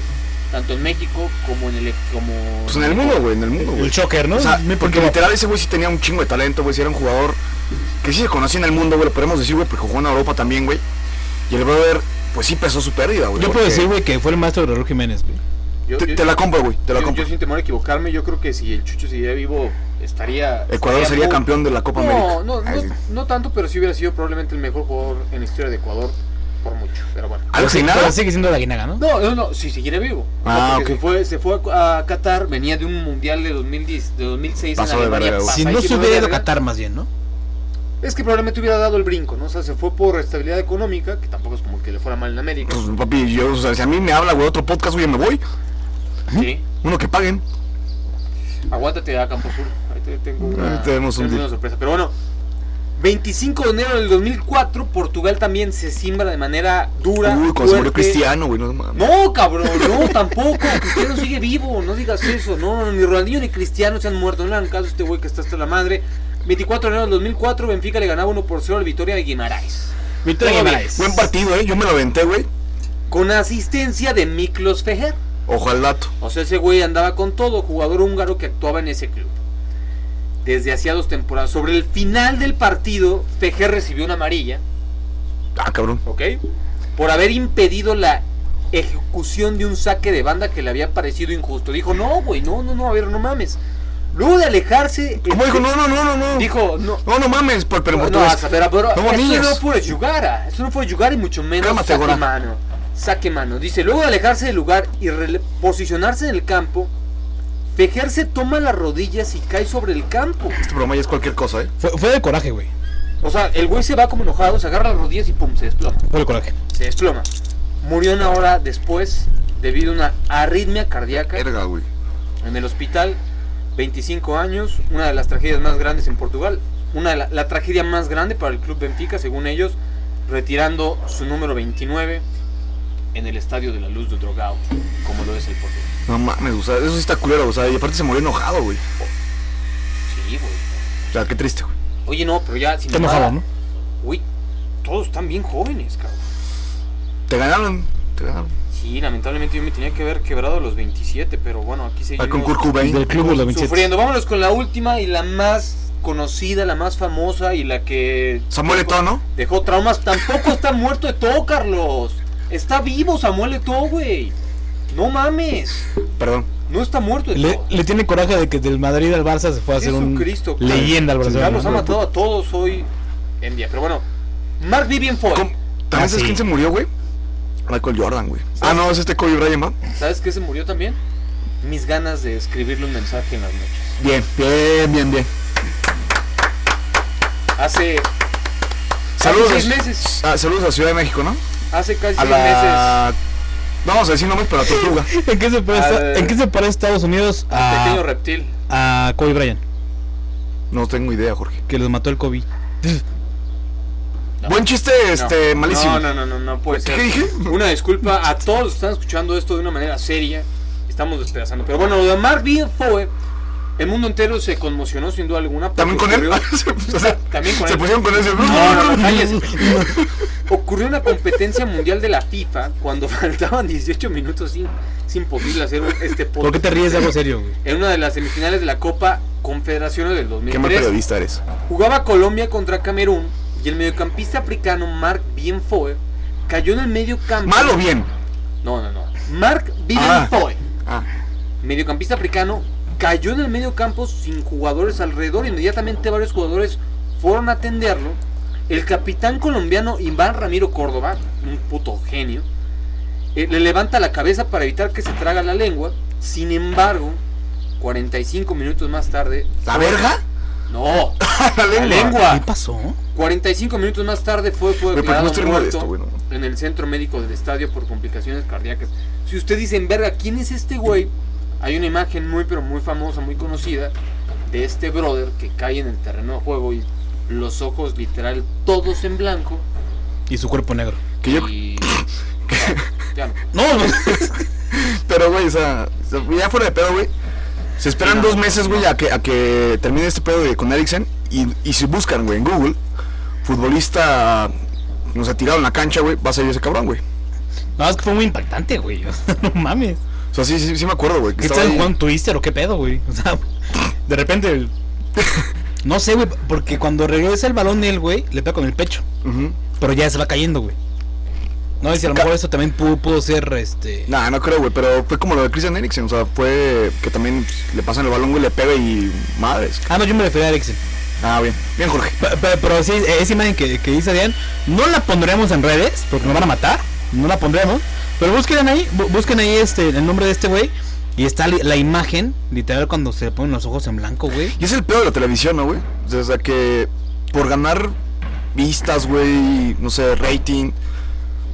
tanto en México como en el... Como Pues en el mundo, güey, en el mundo, güey. El choker, ¿no? O sea, Me- porque literal ese güey sí tenía un chingo de talento, güey, sí era un jugador que sí se conocía en el mundo, güey, lo podemos decir, güey, porque jugó en Europa también, güey. Y el brother, pues sí pesó su pérdida, güey. Yo puedo decir, güey, que fue el maestro de Raúl Jiménez, güey. Yo- Te, yo- te la compro, güey, te la yo, compro. yo sin temor a equivocarme, yo creo que si el Chucho siguiera vivo, estaría... Ecuador estaría sería muy- campeón de la Copa no, América. No, sí. no, no tanto, pero sí hubiera sido probablemente el mejor jugador en la historia de Ecuador por mucho. Pero bueno. ¿Algo sí- sin nada? sigue siendo la guinaga, ¿no? No, no, no, si siguiera vivo. Ah, porque ok. se, fue, se fue a Qatar, venía de un mundial de 2010, de 2006 Pasó en de Alemania. Si no se hubiera ido a. Qatar, más bien, ¿no? Es que probablemente hubiera dado el brinco, ¿no? O sea, se fue por estabilidad económica, que tampoco es como que le fuera mal en América. Pues papi, yo, o sea, si a mí me habla, güey, otro podcast, güey, me voy. Sí. Uno que paguen. Aguántate a Campo Sur. Ahí te tengo una, Ahí tenemos un una sorpresa. Pero bueno, 25 de enero del 2004, Portugal también se simbra de manera dura. Uy, cuando se murió. Cristiano, güey, no mames. No, cabrón, no, tampoco. Cristiano sigue vivo, no digas eso. No, no, ni Ronaldinho ni Cristiano se han muerto. No le hagan caso a este güey que está hasta la madre. 24 de enero del 2004, Benfica le ganaba 1 por 0 al Victoria de Guimaraes. Victoria. Guimaraes. Buen partido, eh. Yo me lo aventé, güey. Con asistencia de Miklos Fejer. Ojo al dato. O sea, ese güey andaba con todo, jugador húngaro que actuaba en ese club. Desde hacía dos temporadas. Sobre el final del partido, Fejer recibió una amarilla, Ah, cabrón. ¿ok? Por haber impedido la ejecución de un saque de banda que le había parecido injusto. Dijo, no, güey, no, no, no, a ver, no mames. Luego de alejarse... ¿Cómo dijo? No, no, no, no, no. Dijo, no, No, no mames, pero en no, pero No, eso no fue jugar, eso no fue jugar y mucho menos mano. Saque mano. Dice, luego de alejarse del lugar y posicionarse en el campo, Fejer se toma las rodillas y cae sobre el campo. Este programa ya es cualquier cosa, eh. Fue, fue de coraje, güey. O sea, el güey se va como enojado, se agarra las rodillas y pum, se desploma. Fue de coraje. Se desploma. Murió una hora después debido a una arritmia cardíaca Verga, güey. en el hospital. 25 años, una de las tragedias más grandes en Portugal. Una de la, la tragedia más grande para el club Benfica, según ellos, retirando su número 29 en el estadio de la Luz de Drogao, como lo es el Portugal. No mames, o sea, eso sí está culero, o sea, y aparte se murió enojado, güey. Sí, güey. O sea, qué triste, güey. Oye, no, pero ya sin Está enojado, ¿no? Uy, todos están bien jóvenes, cabrón. Te ganaron, te ganaron. Sí, lamentablemente yo me tenía que haber quebrado a los 27, pero bueno, aquí Ah, seguimos. con Kurt Cobain. Del club de los 27. sufriendo. Vámonos con la última y la más conocida, la más famosa y la que Samuel Eto'o, ¿no? dejó traumas. Tampoco está muerto de todo, Carlos. Está vivo Samuel Eto'o, güey. No mames. Perdón. No está muerto Le, tiene coraje de que del Madrid al Barça se fue a hacer un Jesucristo. leyenda al Ya los ha Barcelona. matado a todos hoy en día. Pero bueno, Mark Vivian Foy. ¿También Ah, sabes sí. quién se murió, güey? Michael Jordan, güey. Ah, no, es este Kobe Bryant, ¿va? ¿Sabes qué se murió también? Mis ganas de escribirle un mensaje en las noches. Bien, bien, bien, bien. Hace, Saludos. seis meses. Ah, saludos a Ciudad de México, ¿no? Hace casi A seis la... No vamos a decir nombres, pero a Tortuga. ¿En qué se parece, ¿en qué se parece Estados Unidos meses. Un pequeño a, reptil. a Kobe Bryant? No tengo idea, Jorge. Que los mató el Kobe. No. Buen chiste, este, No. malísimo. No, no, no, no, no puede ¿Qué ser. dije? Una disculpa a todos los que están escuchando esto de una manera seria. Estamos despedazando. Pero bueno, lo de Mark Foy, el mundo entero se conmocionó sin duda alguna. ¿También con él? ocurrió- O sea, También con se él. pusieron con ese. No, no, no. Ocurrió una competencia mundial de la FIFA cuando faltaban 18 minutos. sin es imposible hacer un- este podcast. ¿Por qué te ríes de algo serio, güey? En una de las semifinales de la Copa Confederaciones del Qué mal 2003. periodista eres. Jugaba Colombia contra Camerún y el mediocampista africano Mark Bienfoe cayó en el medio campo. ¿Mal o bien? No, no, no. Mark Ah. Bienfoe, Ah, mediocampista africano, cayó en el medio campo sin jugadores alrededor. Inmediatamente varios jugadores fueron a atenderlo. El capitán colombiano Iván Ramiro Córdoba, un puto genio, eh, le levanta la cabeza para evitar que se traga la lengua. Sin embargo, 45 minutos más tarde. ¿La verga? No, la la lengua. lengua. ¿Qué pasó? 45 minutos más tarde fue, fue declarado muerto molesto, güey, no. en el centro médico del estadio por complicaciones cardíacas. Si usted dice, verga, ¿quién es este güey? Hay una imagen muy, pero muy famosa, muy conocida de este brother que cae en el terreno de juego y los ojos literal todos en blanco. Y su cuerpo negro. Que yo- Y... Ya, ya no. No, no. Pero, güey, o sea, ya fuera de pedo, güey. Se esperan Sí, no, dos meses, güey, no. a que, a que termine este pedo de, con Eriksen. Y, y si buscan, güey, en Google, futbolista, no sé, tirado en la cancha, güey, va a salir ese cabrón, güey. No, es que fue muy impactante, güey. O sea, no mames. O sea, sí, sí, sí me acuerdo, güey. ¿Qué ahí. jugando Twister o qué pedo, güey? O sea, de repente. No sé, güey, porque cuando regresa el balón él, güey, le pega con el pecho. Pero ya se va cayendo, güey. No, y si a lo mejor eso también pudo, pudo ser, este... Nah, no creo, güey, pero fue como lo de Christian Eriksen, o sea, fue que también pues, le pasan el balón, güey, le pega y madres. Ah, no, yo me refería a Eriksen. Ah, bien, bien, Jorge. Pe- pe- Pero, sí, esa imagen que, que dice Adrián, no la pondremos en redes, porque nos van a matar. No la pondremos. Pero busquen ahí, bu- busquen ahí este, el nombre de este güey. Y está la imagen, literal, cuando se ponen los ojos en blanco, güey. Y es el pedo de la televisión, ¿no, güey? Sea, que por ganar vistas, güey, no sé, rating,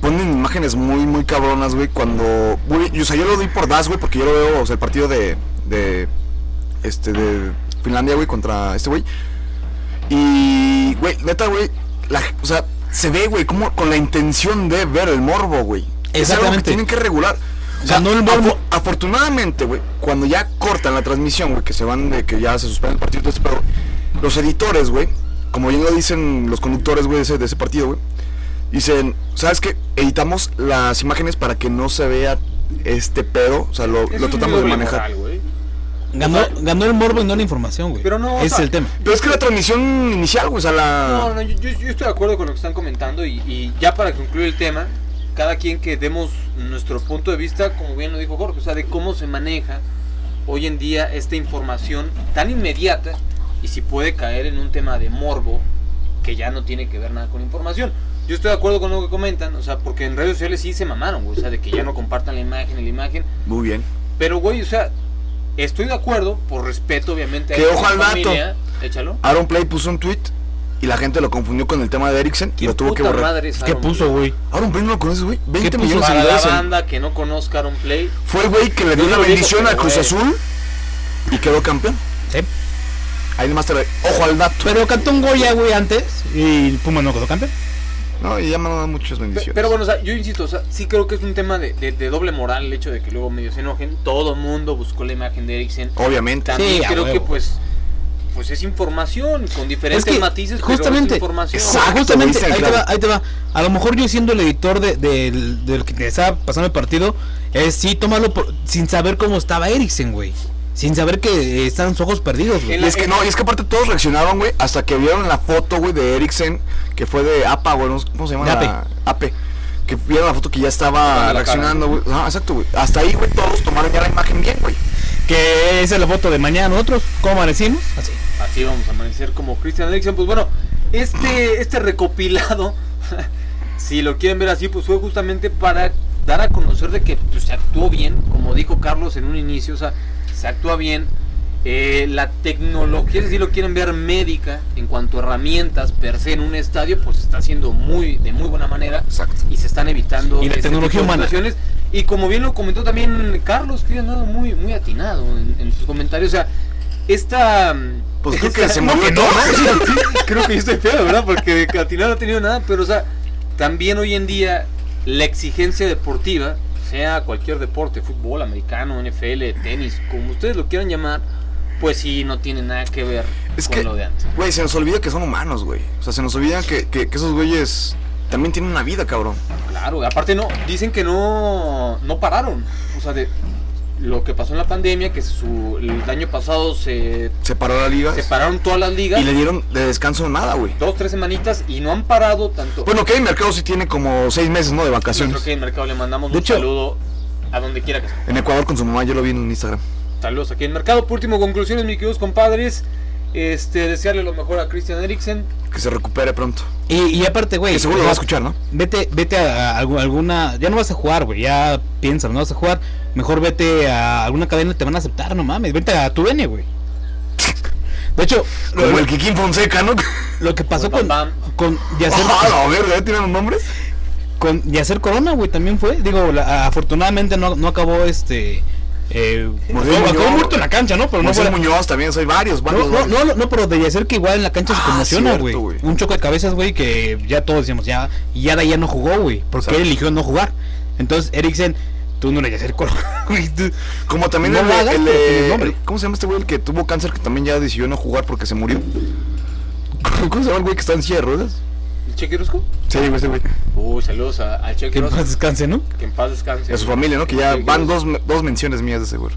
ponen imágenes muy, muy cabronas, güey, cuando... güey, o sea, yo lo doy por das, güey, porque yo lo veo, o sea, el partido de... de este, de Finlandia, güey, contra este güey. Y, güey, neta, güey, la- o sea, se ve, güey, como con la intención de ver el morbo, güey. Es algo que Exactamente. tienen que regular. O sea, Ganó el morbo. afo- afortunadamente, güey, cuando ya cortan la transmisión, güey, que se van de que ya se suspende el partido, todo este pedo, los editores, güey, como bien lo dicen los conductores, güey, de ese, de ese partido, güey, dicen, ¿sabes qué? Editamos las imágenes para que no se vea este pedo, o sea, lo, lo tratamos de manejar. moral. Ganó, O sea- ganó el morbo y no la información, güey. Pero no, o es sea, el tema. Pero es que la transmisión inicial, güey, o sea, la... No, no, yo, yo- yo estoy de acuerdo con lo que están comentando y, y ya para concluir el tema, cada quien que demos nuestro punto de vista, como bien lo dijo Jorge, o sea, de cómo se maneja hoy en día esta información tan inmediata y si puede caer en un tema de morbo que ya no tiene que ver nada con información. Yo estoy de acuerdo con lo que comentan, o sea, porque en redes sociales sí se mamaron, güey, o sea, de que ya no compartan la imagen y la imagen, Muy bien. pero güey, o sea, estoy de acuerdo, por respeto obviamente a Que ojo al dato. familia, échalo. Aaron Play puso un tweet y la gente lo confundió con el tema de Eriksen y ¿Quién lo tuvo que borrar. madre es ¿Qué Aaron puso, güey? Aaron Play no lo conoces, güey. 20 puso? millones de la seguidores. en- banda que no conozca Aaron Play, Fue el güey que le dio la bendición a Cruz. Azul y quedó campeón. Sí. Ahí nomás te lo... Ojo al dato. Pero cantó un Goya, güey, antes. Y Puma no quedó campeón. No, y ya me han dado muchas bendiciones. Pero bueno, o sea, yo insisto, o sea, sí creo que es un tema de, de- de doble moral el hecho de que luego medio se enojen. Todo mundo buscó la imagen de Eriksen. Obviamente. También Sí, creo que pues pues es información con diferentes Es que, matices, pero justamente, es información. Exacto, justamente, ahí te, va, ahí te va. A lo mejor yo siendo el editor de, del- del que te estaba pasando el partido, es sí tomarlo por- sin saber cómo estaba Eriksen, güey. Sin saber que están sus ojos perdidos, güey. Y es que no, y es que aparte todos reaccionaron, güey, hasta que vieron la foto, güey, de Eriksen, que fue de APA, güey, ¿cómo se llama? De la- AP. que vieron la foto que ya estaba la reaccionando, güey. Ah, exacto, güey. Hasta ahí, güey, todos tomaron ya la imagen bien, güey. Que esa es la foto de mañana nosotros. ¿Cómo amanecimos? Así. Así vamos a amanecer como Christian Eriksen. Pues bueno, este, este recopilado, si lo quieren ver así, pues fue justamente para dar a conocer de que pues, se actuó bien, como dijo Carlos en un inicio, o sea, se actúa bien. Eh, la tecnología, si lo quieren ver médica, en cuanto a herramientas per se en un estadio, pues está haciendo muy de muy buena manera Exacto. y se están evitando Y la este tecnología tipo de humana. situaciones. Y como bien lo comentó también Carlos, que ha andado muy, muy atinado en, en sus comentarios. O sea, esta. Pues creo que se todo, Sí, creo que yo estoy feo, ¿verdad? Porque de atinado no ha tenido nada. Pero, o sea, también hoy en día la exigencia deportiva, sea cualquier deporte, fútbol, americano, NFL, tenis, como ustedes lo quieran llamar, pues sí, no tiene nada que ver Es con que- lo de antes. Güey, se nos olvida que son humanos, güey. O sea, se nos olvida que, que, que esos güeyes también tienen una vida, cabrón. Claro, aparte no, dicen que no, no pararon. O sea, de lo que pasó en la pandemia, que su, el año pasado se Se paró la liga separaron todas las ligas, y le dieron de descanso nada, güey. dos, tres semanitas, y no han parado tanto. Bueno, que el mercado sí tiene como seis meses, ¿no? De vacaciones. que en Mercado le mandamos De un hecho- saludo a donde quiera que esté. En Ecuador con su mamá, yo lo vi en Instagram. Saludos aquí en Mercado. Por último, conclusiones, mis queridos compadres. Este, desearle lo mejor a Christian Eriksen. Que se recupere pronto. Y, y aparte, güey. Que seguro lo va a sea, escuchar, ¿no? Vete, vete a, a algu- alguna. Ya no vas a jugar, güey. Ya piensas, no vas a jugar. Mejor vete a alguna cadena y te van a aceptar, no mames. Vete a tu N, güey. De hecho, lo, Como el Kikín Fonseca, ¿no? lo que pasó con, pam. con Yacer, Ah, la verga, ¿ya tienen un nombre? con Yacer Corona, güey, también fue. Digo, la- afortunadamente no, no acabó este. Eh, acabó, muerto en la cancha, ¿no? Pero no fue. Muñoz también, soy varios, No, varios. no, varios. no, no, no, pero de Yacer que igual en la cancha se Ah, conmociona, güey. Un choque de cabezas, güey, que ya todos decíamos, ya, y ya no jugó, güey. Porque él eligió no jugar. Entonces, Eriksen, tú no le tú- Como también No el, hagas, el- pero tienes el- nombre. ¿Cómo se llama este güey? El que tuvo cáncer que también ya decidió no jugar porque se murió. ¿Cómo se llama el güey que está en silla de ruedas? ¿El Cheque Orozco? Sí, güey, este güey. Uy, saludos a- al Cheque Que en paz descanse, ¿no? Que en paz descanse. Y a su familia, ¿no? Que ya van dos, dos menciones mías de seguro.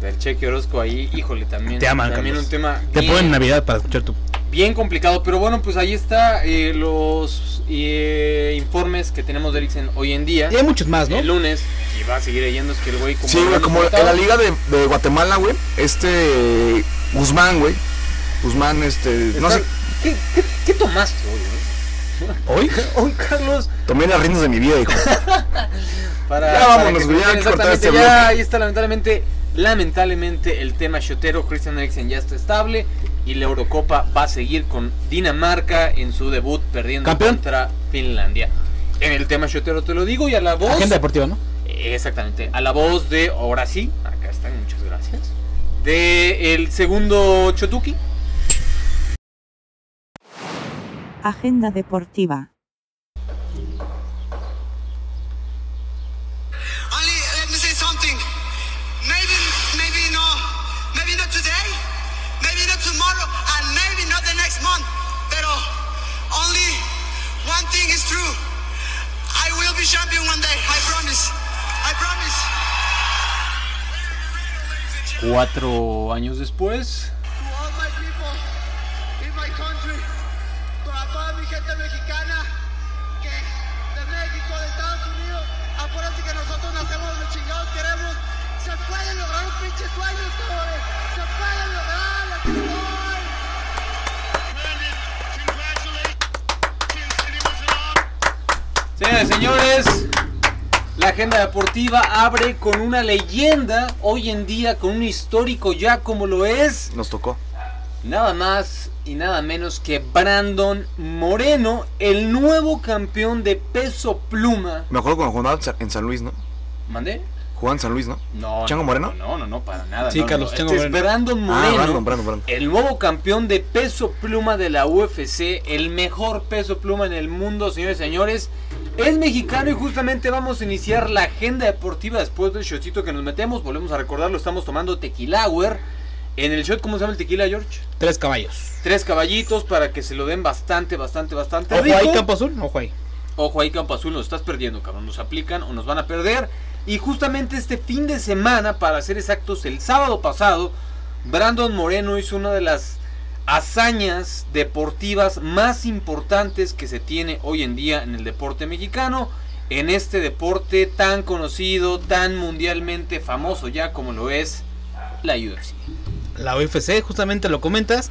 Del Cheque Orozco ahí, híjole, también. Te aman, También Carlos. un tema. Te bien- ponen Navidad para escuchar tu. Bien complicado, pero bueno, pues ahí está eh, los eh, informes que tenemos de Eriksen hoy en día. Y hay muchos más, ¿no? El lunes, y va a seguir leyendo, es que el güey como... Sí, güey, como en la liga de, de Guatemala, güey. Este. Guzmán, güey. Guzmán, este. No sé. ¿Qué, qué, qué tomaste hoy, güey? ¿Hoy? Hoy, Carlos, Tomé las riendas de mi vida, hijo. para... Ya para vámonos, que güey, ya exactamente, este ya ahí está lamentablemente, lamentablemente el tema shotero, Christian Eriksen ya está estable y la Eurocopa va a seguir con Dinamarca en su debut perdiendo ¿Campeón? contra Finlandia. En el tema shotero te lo digo y a la voz... Agenda deportiva, ¿no? Exactamente, a la voz de, ahora sí, acá están, muchas gracias. De el segundo Chotuki. Agenda deportiva. Be champion one day. I promise. I promise. Cuatro años después. To all my people in my country, para toda mi gente mexicana, que de México, de Estados Unidos, acuérdense que nosotros nacemos donde chingados queremos. Se puede lograr un pinche sueño, cabrones. Se puede lograr, aquí estoy. Señores, señores, la agenda deportiva abre con una leyenda hoy en día, con un histórico ya como lo es. Nos tocó. Nada más y nada menos que Brandon Moreno, el nuevo campeón de peso pluma. Me acuerdo cuando jugaba en Sa- en San Luis, ¿no? ¿Mandé? Jugaba en San Luis, ¿no? No. ¿Chango no, Moreno? No, no, no, para nada. Sí, no, Carlos, no. Chango Este es Moreno. Brandon Ah, Moreno. Brandon, Brandon, Brandon. El nuevo campeón de peso pluma de la UFC, el mejor peso pluma en el mundo, señores y señores. Es mexicano y justamente vamos a iniciar la agenda deportiva después del shotcito que nos metemos. Volvemos a recordarlo, estamos tomando tequila hour. En el shot, ¿cómo se llama el tequila, George? Tres caballos. Tres caballitos para que se lo den bastante, bastante, bastante Ojo rico. ahí, Campo Azul. Ojo ahí. Ojo ahí, Campo Azul, nos estás perdiendo, cabrón. Nos aplican o nos van a perder. Y justamente este fin de semana, para ser exactos, el sábado pasado, Brandon Moreno hizo una de las hazañas deportivas más importantes que se tiene hoy en día en el deporte mexicano. en este deporte tan conocido, tan mundialmente famoso ya como lo es la UFC. La UFC, justamente lo comentas.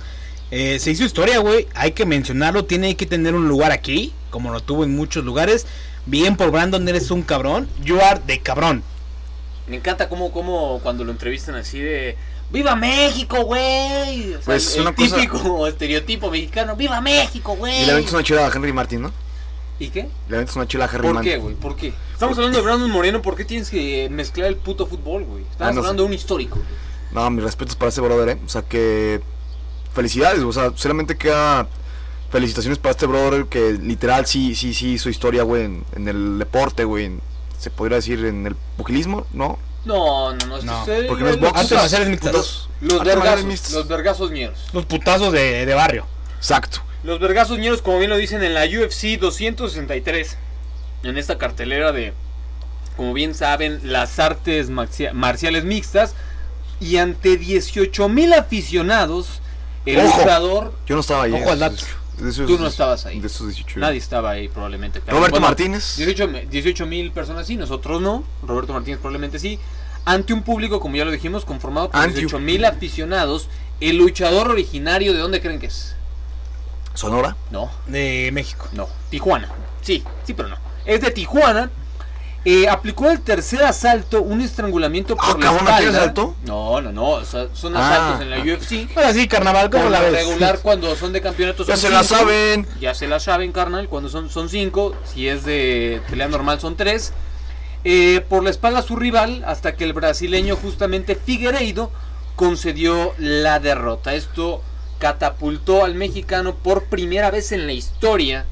eh, se hizo historia, güey. Hay que mencionarlo. Tiene que tener un lugar aquí. Como lo tuvo en muchos lugares. Bien por Brandon, eres un cabrón. You are de cabrón. Me encanta cómo, cómo cuando lo entrevistan así de ¡Viva México, güey! O sea, Pues, el una cosa- típico estereotipo mexicano, ¡Viva México, güey! Y le aventas una chila a Henry Martin, ¿no? ¿Y qué? Le aventas una chila a Henry ¿Por Martin. qué, güey? ¿Por qué? Estamos hablando de Brandon Moreno, ¿por qué tienes que mezclar el puto fútbol, güey? Estamos Ah, no sé. hablando de un histórico. No, mis respetos para ese brother, ¿eh? O sea, que. Felicidades, o sea, solamente queda. Felicitaciones para este brother que literal sí, sí, sí hizo historia, güey, en, en el deporte, güey. en- Se podría decir en el pugilismo, ¿no? No, no, no. es- porque no es los- box. Artes marciales mixtas. Putas. Los vergazos, los vergazos ñeros. Los putazos de, de barrio. Exacto. Los vergazos ñeros, como bien lo dicen en la UFC 263, en esta cartelera de, como bien saben, las artes marcia- marciales mixtas, y ante 18 mil aficionados, el Ojo. luchador, Yo no estaba ahí. Ojo al ¿eh? dato. De esos- Tú no estabas ahí. De esos 18. nadie estaba ahí probablemente. Roberto Bueno, Martínez. 18 mil personas sí, nosotros no. Roberto Martínez probablemente sí. Ante un público, como ya lo dijimos, conformado por Ante- 18 mil aficionados, el luchador originario, ¿de dónde creen que es? Sonora. No, De México. no, Tijuana. Sí, sí, pero no. Es de Tijuana. Eh, aplicó el tercer asalto, un estrangulamiento por Ah, la cabrón, ¿aquí espalda. asaltó? No, no, no. o sea, son Ah. asaltos en la UFC. Ahora sí, carnaval, ¿cómo Por la ves? regular, cuando son de campeonatos. Ya se la saben. Ya se la saben, carnal. Cuando son, son cinco. Si es de pelea normal, son tres. Eh, por la espalda a su rival. Hasta que el brasileño, justamente Figueiredo, concedió la derrota. Esto catapultó al mexicano por primera vez en la historia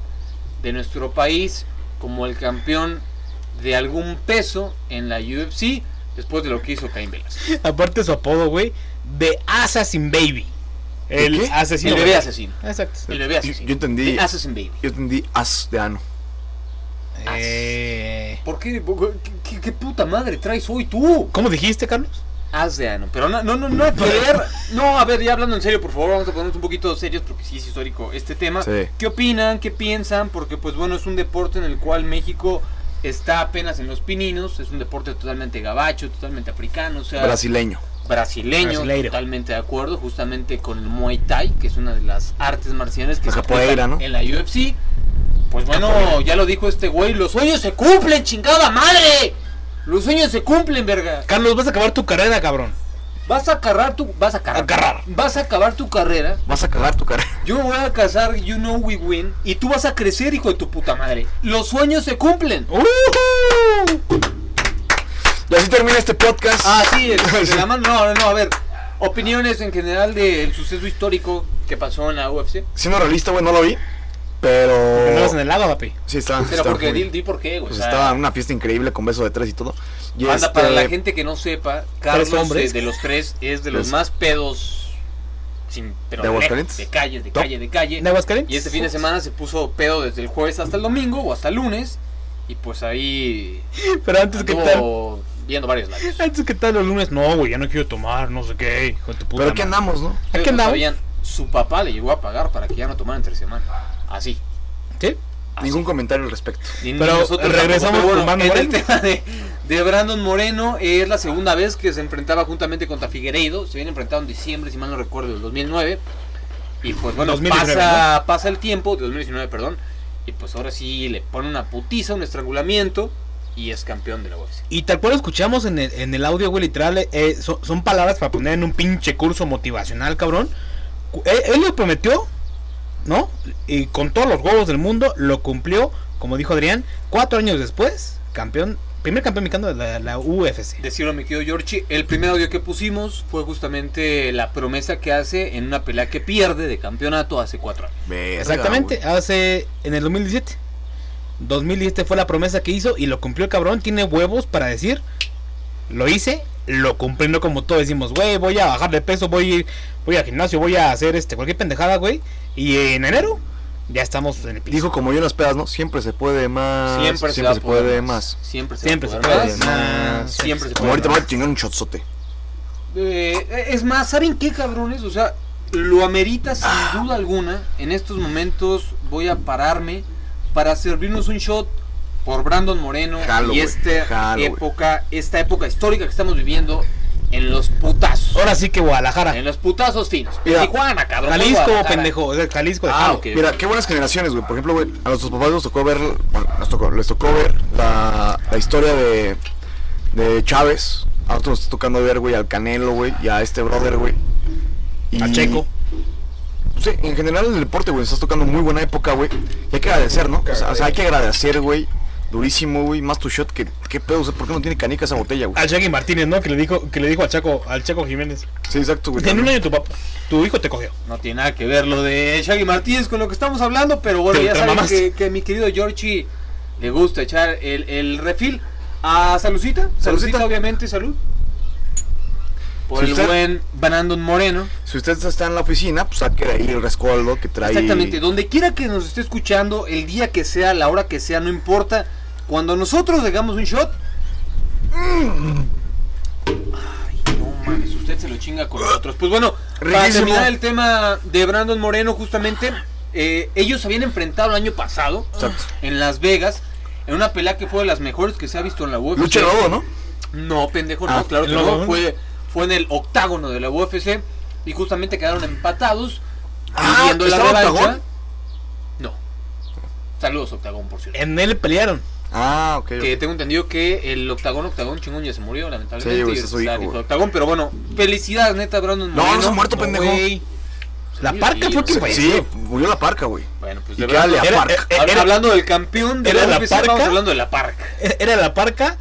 de nuestro país como el campeón de algún peso en la UFC. Después de lo que hizo Caín Velas. Aparte su apodo, güey. De Assassin Baby. ¿De El qué? asesino. El bebé asesino. Exacto. El bebé Yo- asesino. yo entendí- The Assassin Baby. Yo entendí as de ano. Eh, ¿Por qué? ¿Qué, qué- qué puta madre traes hoy tú? ¿Cómo dijiste, Carlos? Haz de ano. Pero no, no, no, no ver. No, a ver, ya hablando en serio, por favor, vamos a ponernos un poquito serios porque sí es histórico este tema. Sí. ¿Qué opinan? ¿Qué piensan? Porque, pues bueno, es un deporte en el cual México está apenas en los pininos. Es un deporte totalmente gabacho, totalmente africano, o sea, Brasileño. brasileño. Brasileiro. Totalmente de acuerdo, justamente con el Muay Thai, que es una de las artes marciales que La se capoeira, aplican ¿no? en la UFC. Pues bueno, ya lo dijo este güey, los sueños se cumplen, chingada madre. Los sueños se cumplen, verga. Carlos, vas a acabar tu carrera, cabrón. Vas a agarrar tu. Vas a. Agarrar. Vas a acabar tu carrera. Vas a cagar tu cara. Yo me voy a casar, you know we win. Y tú vas a crecer, hijo de tu puta madre. Los sueños se cumplen. Uh. Y así termina este podcast. Ah, sí, es- de la mano. No, no, no, a ver. Opiniones en general del suceso histórico que pasó en la UFC. Siendo realista, güey, no lo vi. Pero. Que no vas en el agua, papi. Sí, está. Pero porque muy- di, di por qué, güey. Pues o sea, estaba en una fiesta increíble con beso de tres y todo. Y este, para la gente que no sepa, Carlos hombres. eh, de los tres es de los más pedos. Sin, pero ¿De Aguascalientes? de calle, de calle, de calle. ¿De Aguascalientes? Y este fin de semana se puso pedo desde el jueves hasta el domingo o hasta el lunes. Y pues ahí Pero antes, ¿qué tal? viendo varios lados. Antes, ¿qué tal los lunes? No, güey, ya no quiero tomar, no sé qué. Hijo de tu puta Pero aquí andamos, ¿no? Aquí andamos. sabían, su papá le llegó a pagar para que ya no tomara entre semana. Así. ¿Sí? así. Ningún comentario al respecto. Ni- ni Pero nosotros regresamos con en el tema de, de Brandon Moreno, es la segunda vez que se enfrentaba juntamente contra Figueiredo. Se viene enfrentado en diciembre, si mal no recuerdo, del 2009. Y pues bueno, 2019, pasa, pasa el tiempo, de 2019, perdón. Y pues ahora sí le pone una putiza, un estrangulamiento. Y es campeón de la UFC. Y tal cual escuchamos en el, en el audio, güey, literal, eh, son, son palabras para poner en un pinche curso motivacional, cabrón. Él, él lo prometió, ¿no? Y con todos los huevos del mundo lo cumplió, como dijo Adrián, cuatro años después, campeón, primer campeón mexicano de la, la UFC. Decirlo, mi querido Giorgi, el primer audio que pusimos fue justamente la promesa que hace en una pelea que pierde de campeonato hace cuatro años. Verga, Exactamente, hace en el 2017. 2017 fue la promesa que hizo y lo cumplió el cabrón. Tiene huevos para decir, lo hice, lo cumplí, no como todos decimos, güey, voy a bajar de peso, voy a ir, voy al gimnasio, voy a hacer este cualquier pendejada, güey. Y en enero ya estamos en el piso. Dijo como yo en las pedas, ¿no? Siempre se puede más. Siempre, Siempre, se, poder puede más. Siempre se, Siempre se puede más. más. Siempre se Como puede ahorita me más. voy a chingar un shotzote. Eh, es más, ¿saben qué, cabrones? O sea, lo amerita sin duda alguna. En estos momentos voy a pararme para servirnos un shot por Brandon Moreno y esta época, esta época histórica que estamos viviendo en los putazos. Ahora sí que Guadalajara. En los putazos finos. Mira, Tijuana, cabrón. Jalisco, pendejo. Es Jalisco de Ah, Jalo. ok. Mira, qué buenas generaciones, güey. Por ejemplo, güey, a nuestros papás nos tocó ver, bueno, nos tocó, les tocó ver la, la historia de, de Chávez. A nosotros nos está tocando ver, güey, al Canelo, güey, y a este brother, güey. Y- A Checo. Sí, en general el deporte, güey, estás tocando muy buena época, güey. Y hay que agradecer, ¿no? O sea, o sea, hay que agradecer, güey. Durísimo, güey. Más tu shot que, ¿qué pedo? O sea, ¿por qué no tiene canica esa botella, güey? Al Shaggy Martínez, ¿no? Que le dijo, que le dijo al Chaco, al Chaco Jiménez. Sí, exacto, güey. En un año tu papá, tu hijo te cogió. No tiene nada que ver lo de Shaggy Martínez con lo que estamos hablando, pero bueno, ya saben que, mi querido Georgie le gusta echar el, el refil. A Salucita, Salucita, Salucita. obviamente, salud. Por Si el usted- buen Brandon Moreno. Si usted está en la oficina, pues saque ahí el rescoldo que trae. Exactamente, donde quiera que nos esté escuchando, el día que sea, la hora que sea, no importa. Cuando nosotros hagamos un shot. Ay, no mames, usted se lo chinga con nosotros. Pues bueno, para Riquísimo. terminar el tema de Brandon Moreno, justamente, eh, ellos se habían enfrentado el año pasado Exacto. en Las Vegas. En una pelea que fue de las mejores que se ha visto en la UFC. Lucha de lobo, ¿no? No, pendejo, no, Ah, claro que no. Fue, fue en el octágono de la UFC y justamente quedaron empatados. Ah, pidiendo la ¿estaba revancha. Octagón? Saludos, Octagón, por cierto. En él pelearon. Ah, ok. Que ok. tengo entendido que el Octagón, Octagón chingón ya se murió, lamentablemente. Sí, güey, ese es su está hijo, el güey. Octagón, pero bueno, felicidades, neta, Brandon No, Moreno. no se ha muerto, pendejo. Güey. La parca sí, fue que sí, fue. Sí, murió la parca, güey. Bueno, pues ¿Y de qué verdad. Era- parca? era- hab- Hablando del campeón de era la la UFC, Parca. vamos hablando de la parca. Era la parca,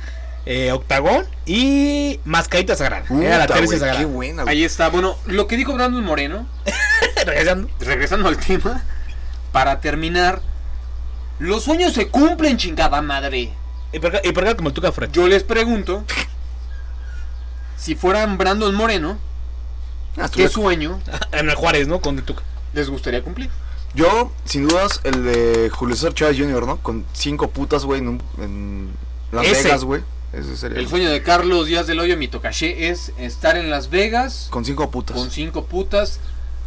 eh, octagón y mascarita sagrada. Era la tercia sagrada. Qué buena. Ahí está. Bueno, lo que dijo Brandon Moreno, Regresando. regresando al tema, para terminar, los sueños se cumplen, chingada madre. Y por acá, y por acá como el Tuca Fred. Yo les pregunto, si fueran Brandon Moreno, Ah, ¿qué sueño En el Juárez, ¿no? Con el Tuca. les gustaría cumplir? Yo, sin dudas, el de Julio César Chávez Jr., ¿no? Con cinco putas, güey, en, un- en Las Ese. Vegas, güey. Ese sería. El sueño de Carlos Díaz del Hoyo, mi tocaché, es estar en Las Vegas Con cinco putas. con cinco putas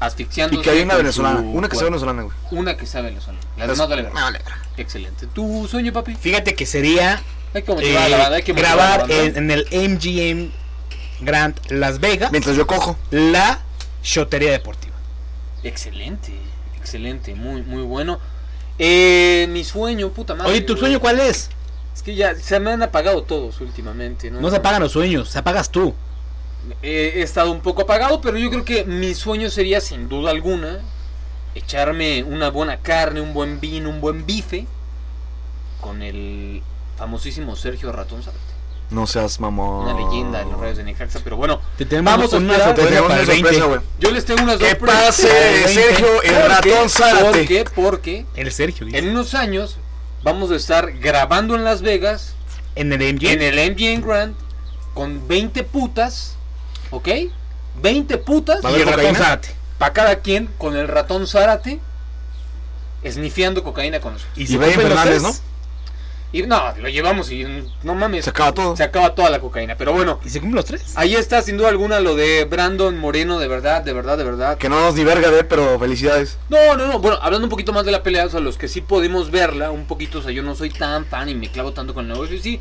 asfixiando. y que hay una venezolana. Una que sea venezolana, güey. Una que sea venezolana. Las Es- demás vale verga. me vale verga. Excelente. ¿Tu sueño, papi? Fíjate que sería Hay que motivar a eh, la banda, hay que motivar a la grabar banda. en, en el MGM Grand Las Vegas Mientras yo cojo. la shotería deportiva. Excelente, excelente, muy, muy bueno. Eh, mi sueño, puta madre. Oye, ¿tu güey. sueño cuál es? Es que ya se me han apagado todos últimamente, ¿no? No se apagan los sueños, se apagas tú. He, estado un poco apagado, pero yo creo que mi sueño sería, sin duda alguna, echarme una buena carne, un buen vino, un buen bife con el famosísimo Sergio Ratón Zárate. No seas mamón. Una leyenda en los rayos de Necaxa, pero bueno, Te tenemos Vamos a una sorpresa una el 20. sorpresa, güey. yo les tengo unas Que sorpresas. pase, Veinte. Sergio, el ¿Por ratón? Zárate. ¿Por qué? Porque El Sergio, dice. en unos años vamos a estar grabando en Las Vegas En el MGM. en el MGM Grand con 20 putas, ¿ok? 20 putas ¿Va a y el ratón? Zárate. para cada quien con el ratón Zárate esnifiando cocaína con nosotros. Y se Brian Fernández, Y no, lo llevamos y no mames, Se acaba todo. se acaba toda la cocaína. Pero bueno, ¿Y se cumplen los tres? ahí está sin duda alguna lo de Brandon Moreno, de verdad, de verdad, de verdad. Que no nos ni verga de, pero felicidades. No, no, no. Bueno, hablando un poquito más de la pelea, o sea, los que sí podemos verla, un poquito, o sea, yo no soy tan fan y me clavo tanto con el negocio, sí.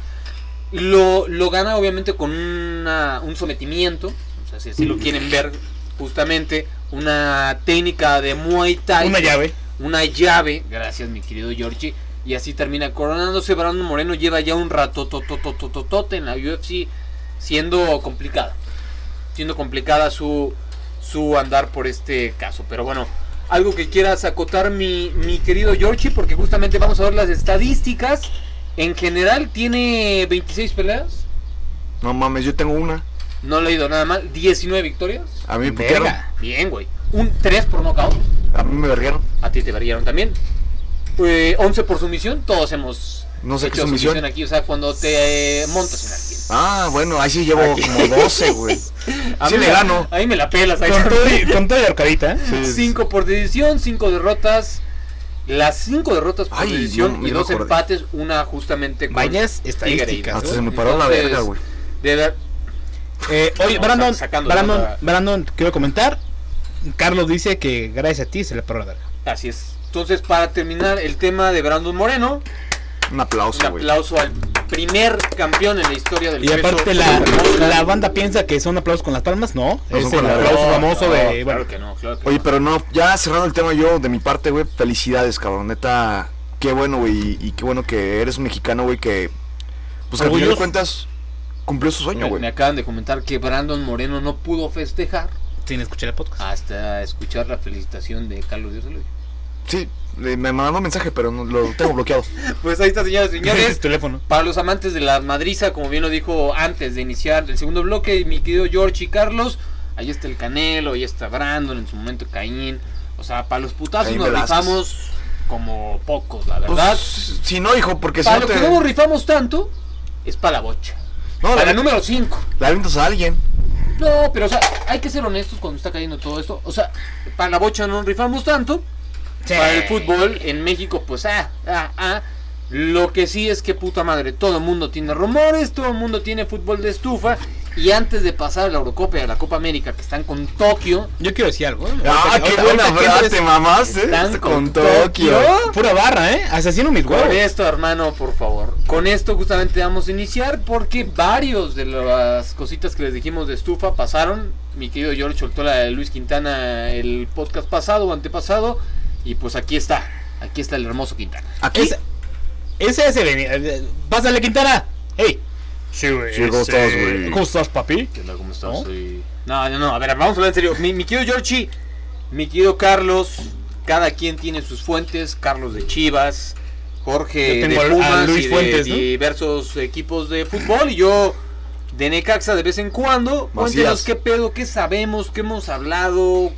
Lo, lo gana obviamente con una, un sometimiento, o sea, si así lo quieren ver, justamente una técnica de Muay Thai. Una llave. Una llave, gracias mi querido Georgie. Y así termina coronándose. Brandon Moreno lleva ya un rato en la UFC, siendo complicada. Siendo complicada su, su andar por este caso. Pero bueno, algo que quieras acotar, mi, mi querido Georgie, porque justamente vamos a ver las estadísticas. En general, tiene 26 peleas. No mames, yo tengo una. No le he ido nada mal. 19 victorias. A mí me putearon. Bien, güey. Un 3 por nocaut. A mí me vergueron. A ti te variaron también. Eh, 11 por sumisión. Todos hemos No sé qué sumisión. aquí. O sea, cuando te eh, montas en alguien. Ah, bueno, ahí sí llevo como 12, güey. A Sí mí le me- gano. Ahí me la pelas. Ahí Con todo y, con todo y arcadita, ¿eh? Sí. 5 por decisión, 5 derrotas. Las 5 derrotas por Ay, decisión no, y no me 2 acordé. empates. Una justamente con Vayas estadísticas. Hasta se me paró la verga, güey. De ver, Eh, oye, No, Brandon, Brandon, Brandon, quiero comentar. Carlos dice que gracias a ti se le paró la verga. así es. Entonces, para terminar el tema de Brandon Moreno, Un aplauso, Un aplauso al primer campeón en la historia del Y peso aparte la, la banda piensa que son aplausos con las palmas, no. No, es son el aplauso no, famoso No, de. claro que no, claro que Oye, pero no, ya cerrando el tema yo, de mi parte, güey, felicidades, cabrón. Neta, qué bueno, güey. Y qué bueno que eres un mexicano, güey, que... Pues que al final de cuentas cumplió su sueño, me, güey. me acaban de comentar que Brandon Moreno no pudo festejar sin escuchar el podcast. hasta escuchar la felicitación de Carlos Díaz Eloy. Sí, le- me mandó un mensaje, pero no, lo tengo bloqueado. Pues ahí está, señoras y Es señores. teléfono. Para los amantes de la madriza, como bien lo dijo antes de iniciar el segundo bloque, mi querido George y Carlos, ahí está el Canelo, ahí está Brandon, en su momento Caín. O sea, para los putazos Caín nos Velázquez. rifamos como pocos, la verdad. Pues, si no, hijo, porque si para no lo te... que no nos rifamos tanto, es para la bocha. No, para la, el número 5. la avientas a alguien. No, pero o sea, hay que ser honestos cuando está cayendo todo esto. O sea, para la bocha no nos rifamos tanto. Para el fútbol en México, pues ah, ah, ah. Lo que sí es que puta madre, todo el mundo tiene rumores, todo el mundo tiene fútbol de estufa. Y antes de pasar a la Eurocopa y a la Copa América, que están con Tokio, Yo quiero decir algo. ¿eh? Ah, Ahorita- qué ahorita- buena frase, mamás, eh. están con Con Tokio. Pura barra, ¿eh? Asesino mis Con huevos. esto, hermano, por favor. Con esto justamente vamos a iniciar porque varios de las cositas que les dijimos de estufa pasaron. Mi querido George soltó la de Luis Quintana el podcast pasado o antepasado. Y pues aquí está. Aquí está el hermoso Quintana. Aquí, Ese, ese, ese, vení, eh, Pásale, Quintana. Hey. Sí, güey. Sí, ¿cómo este, estás, güey? ¿Cómo estás, papi? ¿Qué onda? ¿Cómo estás? ¿No? Soy- No, no, no. A ver, vamos a hablar en serio. Mi, mi querido Georgie, mi querido Carlos, cada quien tiene sus fuentes. Carlos de Chivas, Jorge de Pumas Luis y de Fuentes, ¿no? diversos equipos de fútbol. Y yo de Necaxa de vez en cuando. Cuéntenos qué pedo, qué sabemos, qué hemos hablado.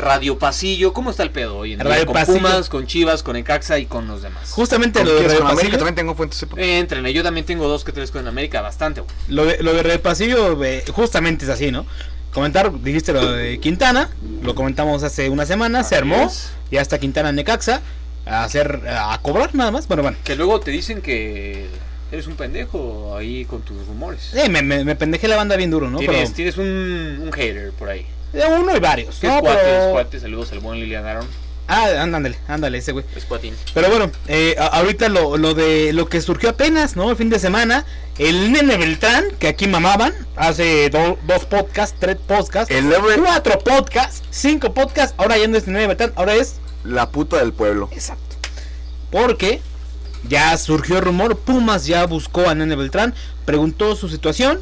Radio Pasillo, ¿cómo está el pedo hoy en día? Radio con Pasillo. Pumas, con Chivas, con Necaxa y con los demás. Justamente ¿Con lo de? Radio con América Pasillo. también tengo fuentes. eh, Entrenle, yo también tengo dos que tres con América, bastante. güey. Lo de, lo de Radio Pasillo, eh, justamente es así, ¿no? Comentar, dijiste lo de Quintana, lo comentamos hace una semana, se armó, es. ya está Quintana en Necaxa, a hacer, a cobrar nada más, bueno, bueno. Que luego te dicen que eres un pendejo ahí con tus rumores. Eh, me, me, me pendejé la banda bien duro, ¿no? tienes Pero, tienes un, un hater por ahí. Eh, uno y varios, ¿no? es cuate, Pero- es cuate. Saludos al buen Lilian Aaron. Ah, ándale, ándale, ese güey. Es cuatín. Pero bueno, eh, ahorita lo, lo de lo que surgió apenas, ¿no? El fin de semana, el nene Beltrán, que aquí mamaban, hace do- dos podcasts, tres podcasts, El cuatro podcasts, cinco podcasts, ahora ya no es el nene Beltrán, ahora es la puta del pueblo. Exacto. Porque ya surgió el rumor, Pumas ya buscó a Nene Beltrán, preguntó su situación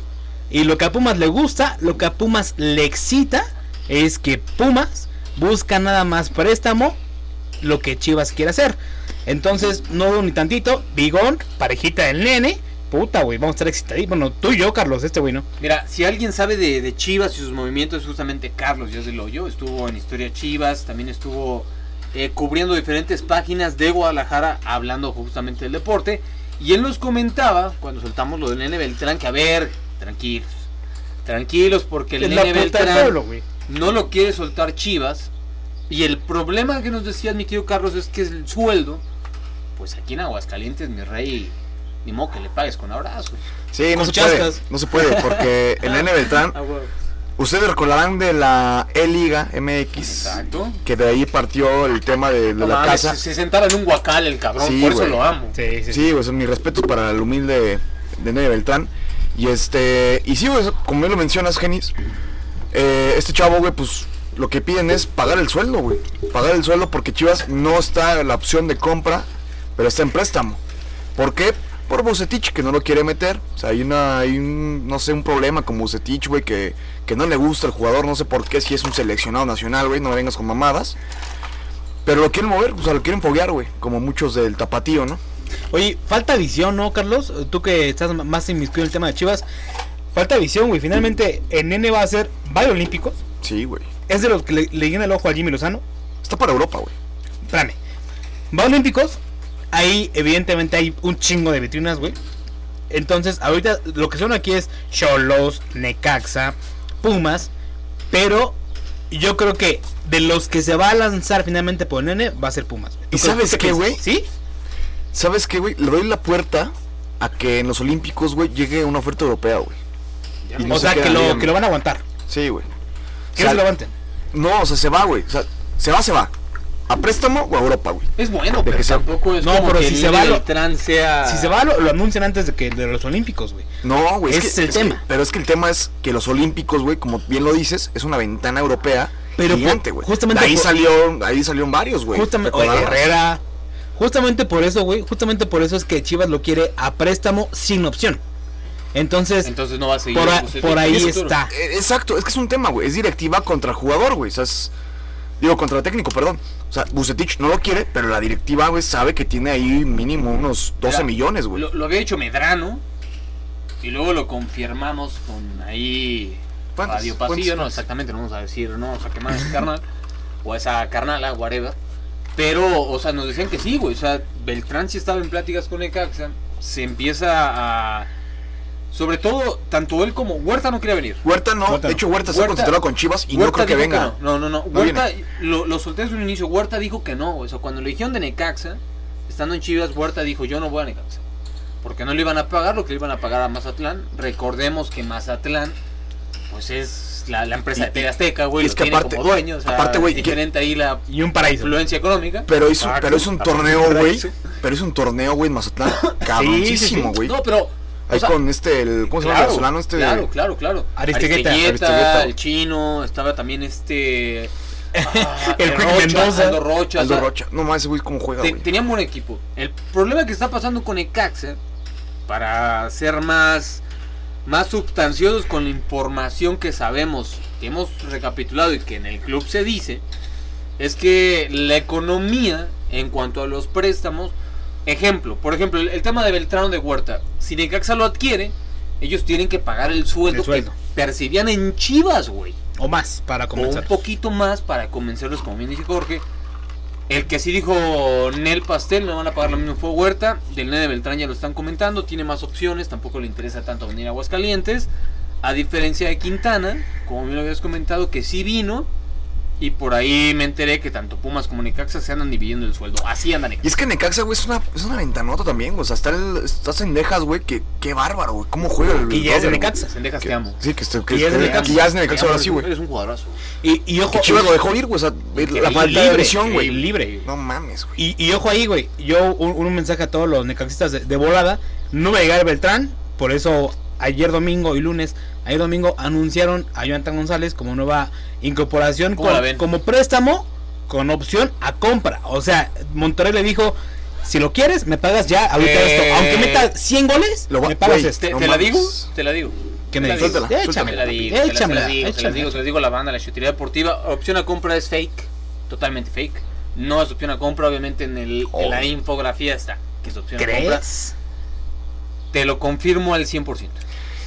y lo que a Pumas le gusta, lo que a Pumas le excita es que Pumas busca nada más préstamo lo que Chivas quiere hacer. Entonces, no dudo ni tantito, Bigón, parejita del nene, puta, güey, vamos a estar excitados. Bueno, tú y yo, Carlos, este güey, ¿no? Mira, si alguien sabe de, de Chivas y sus movimientos es justamente Carlos Díaz del Hoyo. Estuvo en Historia Chivas, también estuvo eh, cubriendo diferentes páginas de Guadalajara hablando justamente del deporte. Y él nos comentaba, cuando soltamos lo del Nene Beltrán, que a ver, tranquilos. Tranquilos porque el Es la Nene del Beltrán pueblo, güey. No lo quiere soltar Chivas. Y el problema que nos decía mi tío Carlos es que el sueldo, pues aquí en Aguascalientes, mi rey, ni modo que le pagues con abrazos. Sí, no se puede. No se puede, porque el Nene Beltrán, Ah, ustedes recordarán de la E-Liga MX, Exacto. que de ahí partió el tema de, de No la mames, casa. Se, se sentaba en un guacal el cabrón, Sí, por eso lo amo. Sí, sí, Sí, pues mis respetos para el humilde de Nene Beltrán. Y este, y sí, güey, como bien lo mencionas, Genis, eh, este chavo, güey, pues lo que piden es pagar el sueldo, güey. Pagar el sueldo porque Chivas no está en la opción de compra, pero está en préstamo. ¿Por qué? Por Bucetich, que no lo quiere meter. O sea, hay, una, hay un, no sé, un problema con Bucetich, güey, que, que no le gusta el jugador. No sé por qué, si es un seleccionado nacional, güey, no me vengas con mamadas. Pero lo quieren mover, o sea, lo quieren foguear, güey, como muchos del tapatío, ¿no? Oye, falta visión, ¿no, Carlos? Tú que estás más inmiscuido en el tema de Chivas. Falta visión, güey. Finalmente, el nene va a ser olímpicos. Sí, güey. Es de los que le, le llena el ojo a Jimmy Lozano. Está para Europa, güey. Espérame. Va a olímpicos. Ahí, evidentemente, hay un chingo de vitrinas, güey. Entonces, ahorita lo que son aquí es Cholos, Necaxa, Pumas. Pero yo creo que de los que se va a lanzar finalmente por el nene, va a ser Pumas. güey. ¿Tú ¿Y sabes qué, güey? ¿Sí? ¿Sabes qué, güey? Le doy la puerta a que en los Olímpicos, güey, llegue una oferta europea, güey. Y no o se sea, que lo, bien. que lo van a aguantar. Sí, güey. Que O sea, no se lo aguanten. No, o sea, se va, güey. O sea, se va, se va. ¿A préstamo o a Europa, güey? Es bueno, De pero que sea- tampoco es No, como pero que si el se va lo- sea... Si se va, lo, lo anuncian antes de que de los Olímpicos, güey. No, güey. Ese es el tema. pero es que el tema es que los Olímpicos, güey, como bien lo dices, es una ventana europea Pero gigante, por- güey. justamente De ahí por- salió, ahí salieron varios, güey. Justamente. Herrera. Justamente por eso, güey. Justamente por eso es que Chivas lo quiere a préstamo sin opción. Entonces, Entonces no va a seguir. por, a- Bucetich. por ahí Es está. Eh, Exacto, es que es un tema, güey. Es directiva contra jugador, güey. O sea, es. Digo, contra técnico, perdón. O sea, Bucetich no lo quiere, pero la directiva, güey, sabe que tiene ahí mínimo unos 12 Mira, millones, güey. Lo, lo había hecho Medrano. Y luego lo confirmamos con ahí. Radio Pasillo, no exactamente, no vamos a decir, no vamos a quemar a ese carnal. o a esa carnala, whatever. Pero, o sea, nos decían que sí, güey. O sea, Beltrán sí estaba en pláticas con Necaxa. Se empieza a. Sobre todo, tanto él como Huerta no quería venir. Huerta no, Huerta de hecho Huerta está Huerta- concentrado con Chivas y no creo que venga. no. no, no, no. No Huerta, lo, lo solté desde un inicio. Huerta dijo que no. O sea, cuando le dijeron de Necaxa, estando en Chivas, Huerta dijo: Yo no voy a Necaxa. Porque no le iban a pagar lo que le iban a pagar a Mazatlán. Recordemos que Mazatlán, pues es la, la empresa de Y- TV Azteca, güey. y lo es que tiene aparte- como dueño. O sea, aparte, güey, diferente ahí la Y un paraíso. influencia económica. Pero es un, pero es un torneo, güey. Pero es un torneo, güey, en Mazatlán. Cabroncísimo, güey. No, pero. Ahí o sea, con este, el, ¿cómo se llama el Claro, venezolano? Este. claro, claro, claro. Aristeguieta. Aristeguieta. el chino, estaba también este... ah, El Quick Rocha, Mendoza. Aldo Rocha. o Aldo sea, Rocha. No mames, ese güey, cómo juega, te- güey. tenían buen equipo. El problema que está pasando con Ecaxa, para ser más, más sustanciosos con la información que sabemos, que hemos recapitulado y que en el club se dice, es que la economía en cuanto a los préstamos, ejemplo, por ejemplo, el, el tema de Beltrán de Huerta, si Necaxa lo adquiere, ellos tienen que pagar el sueldo, El sueldo. que percibían en Chivas, güey. O más para O un comenzar. poquito más para convencerlos, como bien dice Jorge. El que sí dijo Nel Pastel, no van a pagar lo mismo fue Huerta. Del Nene Beltrán ya lo están comentando, tiene más opciones, tampoco le interesa tanto venir a Aguascalientes. A diferencia de Quintana, como bien lo habías comentado, que sí vino. Y por ahí me enteré que tanto Pumas como Necaxa se andan dividiendo el sueldo. Así andan Y Necaxa. es que Necaxa, güey, es una, es una ventanota también, güey. O sea, está el, estás en Dejas, güey, que qué bárbaro, güey. ¿Cómo juega el Y ya es de? Necaxa. Sendejas, Que- te amo. Sí, que, este- que, Y ya es de que- Necaxa. ya es de Necaxa ahora sí, güey. Eres un jugadorazo. Y, y ojo. Que Chivas lo dejó ir, güey. O sea, la Y falta libre, de y güey. libre. No mames, güey. Y, y ojo ahí, güey. Yo, un, un mensaje a todos los necaxistas de, de volada. No va a llegar Beltrán. Por eso, ayer domingo y lunes, ayer domingo anunciaron a Jonathan González como nueva incorporación como préstamo con opción a compra. O sea, Monterrey le dijo: Si lo quieres, me pagas ya ahorita Eh, esto. Aunque metas 100 goles, Lo me pagas esto. ¿Te, No te la digo? Te la digo. ¿Qué me Te la dices? digo. Suéltala, Te Échamela, la digo, te la- se las digo, se las digo, se las digo a la banda, la chutería deportiva. Opción a compra es fake, totalmente fake. No es opción a compra, obviamente en, el, en la infografía está, que es opción a compra. ¿Crees? Te lo confirmo al 100%.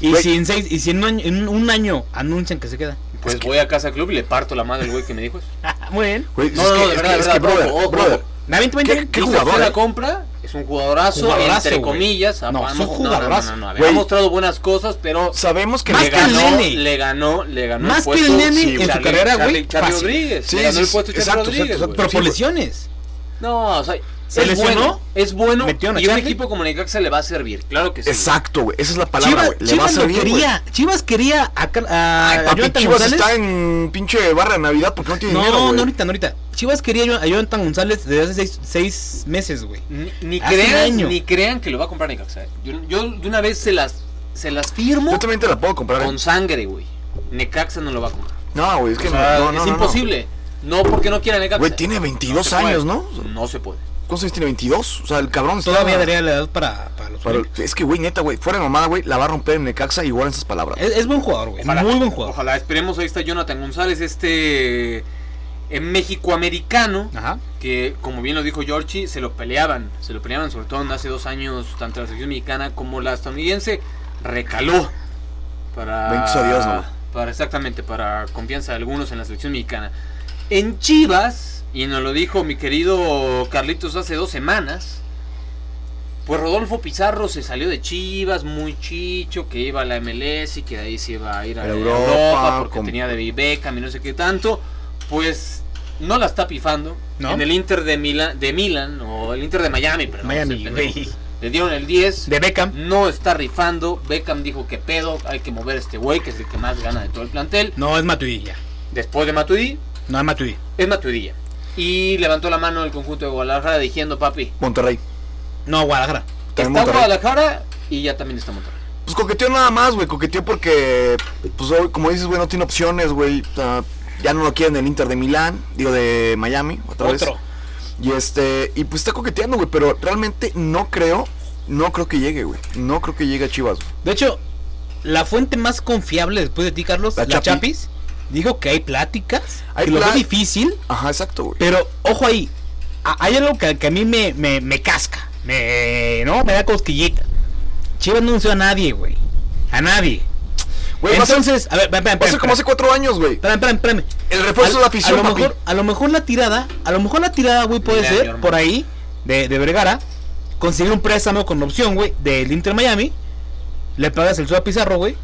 Y Güey. si en, seis, y si en un, año, en un año anuncian que se queda. Pues voy a casa club y le parto la madre al güey que me dijo eso. Muy bien. Güey, No, es no, que, de es verdad, que, de es que, verdad, brother, ojo, ojo, brother. ojo. ¿Me aviento 20 ¿Qué- qué jugador, opción a eh? compra, es un jugadorazo, Jugadorazo, entre comillas. No, ha- es un no, no, jugadorazo. no, no, no. Ha mostrado buenas cosas, pero Sabemos que Más le que el ganó, Nene. le ganó, le ganó Más el que el puesto Nene en su carrera, güey, Charlie. Rodríguez. Sí, le ganó sí, el sí, puesto Charlie exacto, Rodríguez, exacto. Pero Sí, por lesiones. No, o sea, ¿Se es lesionó? bueno, es bueno ¿Metieron a y un equipo como Necaxa le va a servir, claro que sí. Exacto, güey. Esa es la palabra, Chivas, güey. Le va a Chivas lo servir, güey. quería. Chivas quería a, a Ay, papi, Jonathan Chivas González. está en pinche barra de Navidad porque no tiene No, dinero, no, güey. ahorita, no ahorita. Chivas quería a Jonathan González desde hace seis, seis meses, güey. Ni, crean, ni crean que lo va a comprar Necaxa. eh. Yo, yo de una vez se las se las firmo Yo también te la puedo comprar. eh. con sangre, güey. Necaxa no lo va a comprar. No, güey, es que O sea, no, no, es no, imposible. No. porque no quiera Necaxa. Güey, tiene 22 se puede. años, ¿no? No se puede. ¿Cuántos años tiene? 22. O sea, el cabrón está... Todavía daría la edad para, para los Pero Olímpicos. es que, güey, neta, güey, fuera de mamada, güey, la va a romper en Necaxa igual en esas palabras. Es, es buen jugador, güey. Muy buen jugador. Ojalá, esperemos. Ahí está Jonathan González, este en México americano. Ajá. que como bien lo dijo Giorgi, se lo peleaban, se lo peleaban sobre todo en hace dos años, tanto la selección mexicana como la estadounidense, recaló para, Bendito sea Dios, ¿no? para exactamente, para confianza de algunos en la selección mexicana. En Chivas, y nos lo dijo mi querido Carlitos hace dos semanas, pues Rodolfo Pizarro se salió de Chivas, muy chicho, que iba a la MLS y que de ahí se iba a ir a Europa, Europa, porque con- tenía de Beckham y no sé qué tanto. Pues no la está pifando. ¿No? En el Inter de Milan, de Milan o el Inter de Miami, perdón. Miami. Le dieron el 10. De Beckham. No está rifando. Beckham dijo que pedo, hay que mover a este güey, que es el que más gana de todo el plantel. No, es Matuidi ya. Después de Matuidi, No es Matuidi. es Matuidilla. Y levantó la mano el conjunto de Guadalajara diciendo, papi, Monterrey. No, Guadalajara. Está Monterrey. Guadalajara y ya también está Monterrey. Pues coqueteó nada más, güey. Coqueteó porque, pues hoy, como dices, güey, no tiene opciones, güey. Ya no lo quieren el Inter de Milán, digo de Miami, otra vez. Y este, y pues está coqueteando, güey, pero realmente no creo, no creo que llegue, güey. No creo que llegue a Chivas. De hecho, la fuente más confiable después de ti, Carlos, La la, Chapi. Chapis, dijo que hay pláticas, Hay que lo ve pla- difícil, Ajá, exacto, güey. pero ojo ahí, a- hay algo que, que a mí me, me, me casca, me, ¿no? Me da cosquillita. Chivas no anunció a nadie, güey. A nadie. Güey, va a Entonces, a ver, espérame, espérame, como hace cuatro años, güey. espérame, espérame, espérame. El refuerzo de la afición, a lo papi. mejor, a lo mejor la tirada, a lo mejor la tirada, güey, puede ser por ahí de, de Vergara, conseguir un préstamo con opción, güey, del Inter Miami, le pagas el sueldo a Pizarro, güey,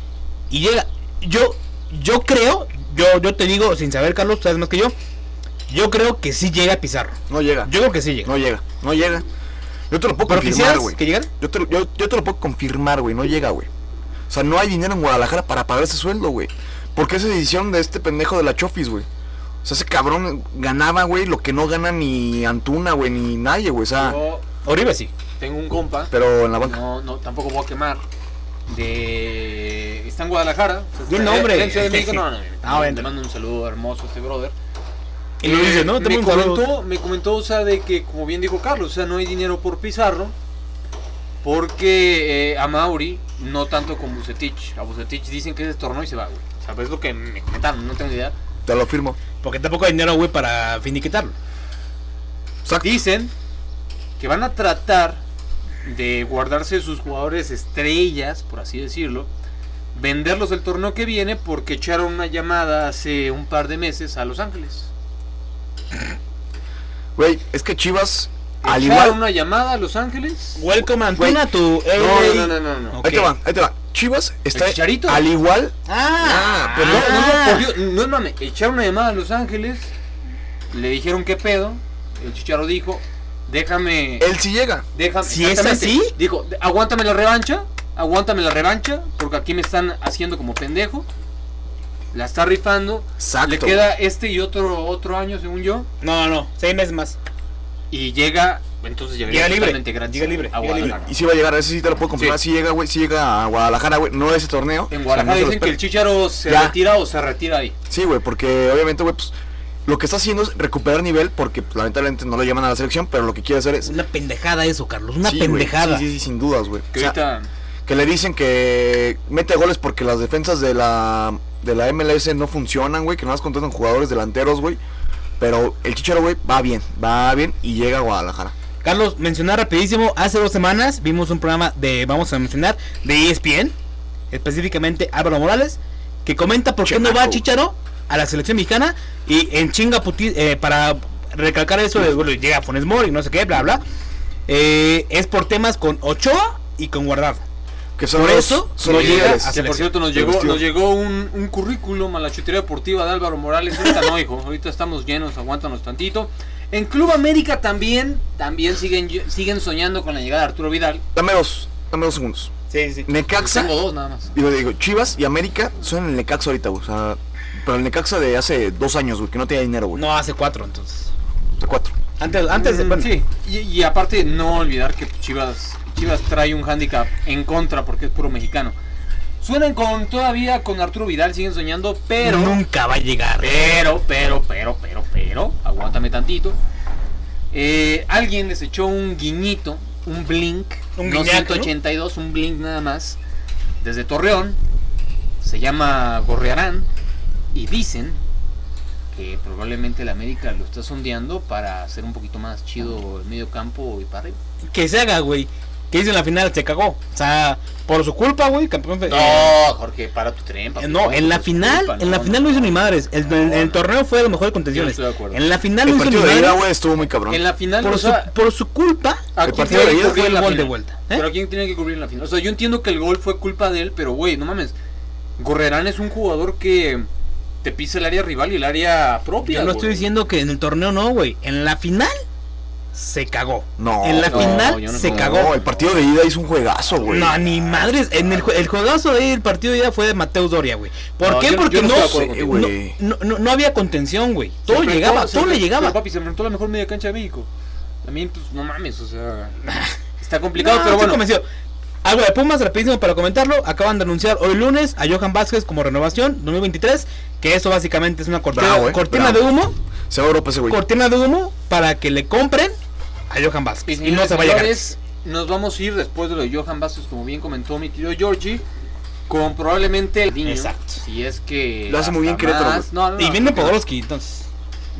y llega. Yo, yo creo, yo, yo te digo, sin saber, Carlos, tú sabes más que yo, yo creo que sí llega Pizarro. No llega. Yo creo que sí llega. No llega, no llega. Yo te lo puedo ¿Pero confirmar, güey. que llegara? Yo te, lo- yo, yo te lo puedo confirmar, güey. No llega, güey. O sea, no hay dinero en Guadalajara para pagar ese sueldo, güey. Porque esa decisión de este pendejo de la Chofis, güey. O sea, ese cabrón ganaba, güey, lo que no gana ni Antuna, güey, ni nadie, güey. O sea, Yo Oribe sí. tengo un compa, pero en la banca. no, no, tampoco voy a quemar, de... Está en Guadalajara. o sea, nombre. está en Ciudad de México, no, no, no, Ah, le bueno. mando un saludo hermoso a este brother. Y lo Eh, dice, ¿no? Te me comentó, me comentó, o sea, de que, como bien dijo Carlos, o sea, no hay dinero por Pizarro. Porque eh, a Mauri, no tanto con Bucetich. A Bucetich dicen que es torneo y se va, güey. O sea, es lo que me comentaron, no tengo idea. Te lo firmo. Porque tampoco hay dinero, güey, para finiquitarlo. Exacto. Dicen que van a tratar de guardarse sus jugadores estrellas, por así decirlo, venderlos el torneo que viene porque echaron una llamada hace un par de meses a Los Ángeles. Güey, es que Chivas, al Echaron igual. una llamada a Los Ángeles. Welcome Antuna to No, no, no, no, no. Ahí te va, ahí te va. Chivas está Chicharito? al igual. Ah, Pero no, no, no, ah. por Dios, no mames, echaron una llamada a Los Ángeles, le dijeron qué pedo, el Chicharo dijo, déjame, Él sí llega. déjame, Si es así. dijo, aguántame la revancha, aguántame la revancha, porque aquí me están haciendo como pendejo, la está rifando, Exacto. le queda este y otro otro año según yo, No, no, seis meses más. y llega, entonces llegaría Llega libre, gratis llega libre, a llega libre. Guadalajara. Y sí va a llegar, ese sí te lo puedo confirmar. Sí. Sí, llega, güey, sí llega a Guadalajara, güey. No ese torneo. En O sea, Guadalajara no dicen que el. Chicharo se Ya. retira o se retira ahí. Sí, güey, porque obviamente, güey, pues lo que está haciendo es recuperar nivel porque pues, lamentablemente no lo llaman a la selección, pero lo que quiere hacer es... Una pendejada eso, Carlos. Una Sí, pendejada. Sí, sí, sí, sin dudas, güey. Que O sea, ahorita que le dicen que mete goles porque las defensas de la de la MLS no funcionan, güey, que no las contratan jugadores delanteros, güey. Pero el Chicharo, güey, va bien, va bien y llega a Guadalajara. Carlos, mencionar rapidísimo, hace dos semanas vimos un programa de, vamos a mencionar, de ESPN, específicamente Álvaro Morales, que comenta por qué no va. Chicharo a la selección mexicana y en chinga puti- eh, para recalcar eso de, bueno, llega Funes Mori, no sé qué, bla, bla, eh, es por temas con Ochoa y con Guardado. Que son Por los, eso son no los llega a Que por cierto nos llegó, nos llegó un, un currículum a la chutería deportiva de Álvaro Morales. Ahorita no, hijo. Ahorita estamos llenos, aguántanos tantito. En Club América también, también siguen, siguen soñando con la llegada de Arturo Vidal. Dame dos, dame dos segundos. Sí, sí. Necaxa, Tengo dos nada más. digo, digo, Chivas y América son el Necaxa ahorita, güey. O sea, pero el Necaxa de hace dos años, güey, que no tenía dinero, güey. No, hace cuatro entonces. De cuatro. Antes, antes de... Mm, bueno, sí. Y, y aparte no olvidar que Chivas, Chivas trae un hándicap en contra porque es puro mexicano. Suenan con todavía con Arturo Vidal, siguen soñando, pero... nunca va a llegar. Pero, pero, pero, pero, pero, aguántame tantito. Eh, alguien les echó un guiñito, un blink, Un no guiñaco, 182, un blink nada más, desde Torreón. Se llama Gorrearán y dicen que probablemente el América lo está sondeando para hacer un poquito más chido el medio campo y para arriba. Que se haga, güey. Que hizo en la final, se cagó. O sea, por su culpa, güey, campeón. No, eh, Jorge, para tu tren. papi, no, en la por final, culpa, en la no, final no hizo ni madres. El, el- torneo fue lo mejor de contenciones. estoy de acuerdo. En la final El no hizo ni partido de ida, madres. güey, estuvo muy cabrón. En la final, Por o su, sea, por su culpa, ¿a El partido de ida fue el la gol de vuelta. ¿eh? Pero ¿a quién tiene que cubrir en la final? O sea, yo entiendo que el gol fue culpa de él, pero güey, no mames. Gorrerán es un jugador que te pisa el área rival y el área propia. Yo no estoy diciendo que en el torneo no, güey. En la final se cagó. No, en la no, final no se cagó. No, el partido de ida hizo un juegazo, güey. No, ni madres. En el, el juegazo de ahí, el partido de ida fue de Mateus Doria, güey. ¿Por No, qué? yo Porque yo no no, había contención, güey. Todo Se enfrentó- llegaba, se todo le llegaba. papi, se enfrentó a la mejor media cancha de México. También, pues, no mames, o sea. Está complicado, No, pero estoy bueno. convencido. Algo de Pumas, rapidísimo para comentarlo. Acaban de anunciar hoy lunes a Johan Vázquez como renovación 2023. Que eso básicamente es una cortina, Bravo, eh, cortina de humo. Se va a Europa ese güey. Cortina de humo para que le compren a Johan Y, Vázquez. Y, no señores, se vaya a señores, Nos vamos a ir después de lo de Johan Vázquez, como bien comentó mi querido Georgie. Con probablemente el niño. Exacto. Si es que. Lo hace muy bien Querétaro. No, no, Y no, viene Podolski, entonces.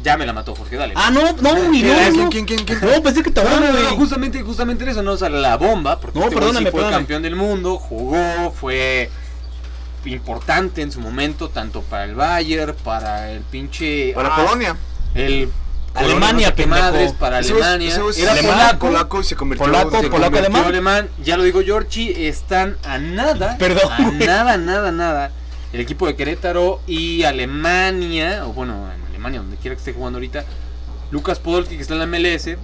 Ya me la mató, Jorge, dale. Ah, no, no, güey, no, ¿Quién, no. quién, quién, quién? No, pensé que te No, no, no, no, justamente, justamente en eso, no, o sea, la bomba, porque No, este perdóname, sí fue perdóname. campeón del mundo, jugó, fue importante en su momento, tanto para el Bayern, para el pinche... Para ah, Polonia. El Alemania, no madres, para Era es polaco, polaco y se convirtió Polaco, se polaco, convirtió alemán. alemán. Ya lo digo, Giorgi, están a nada, Perdón, a nada, nada, nada. El equipo de Querétaro y Alemania, o bueno, en Alemania, donde quiera que esté jugando ahorita, Lucas Podolski, que está en la MLS,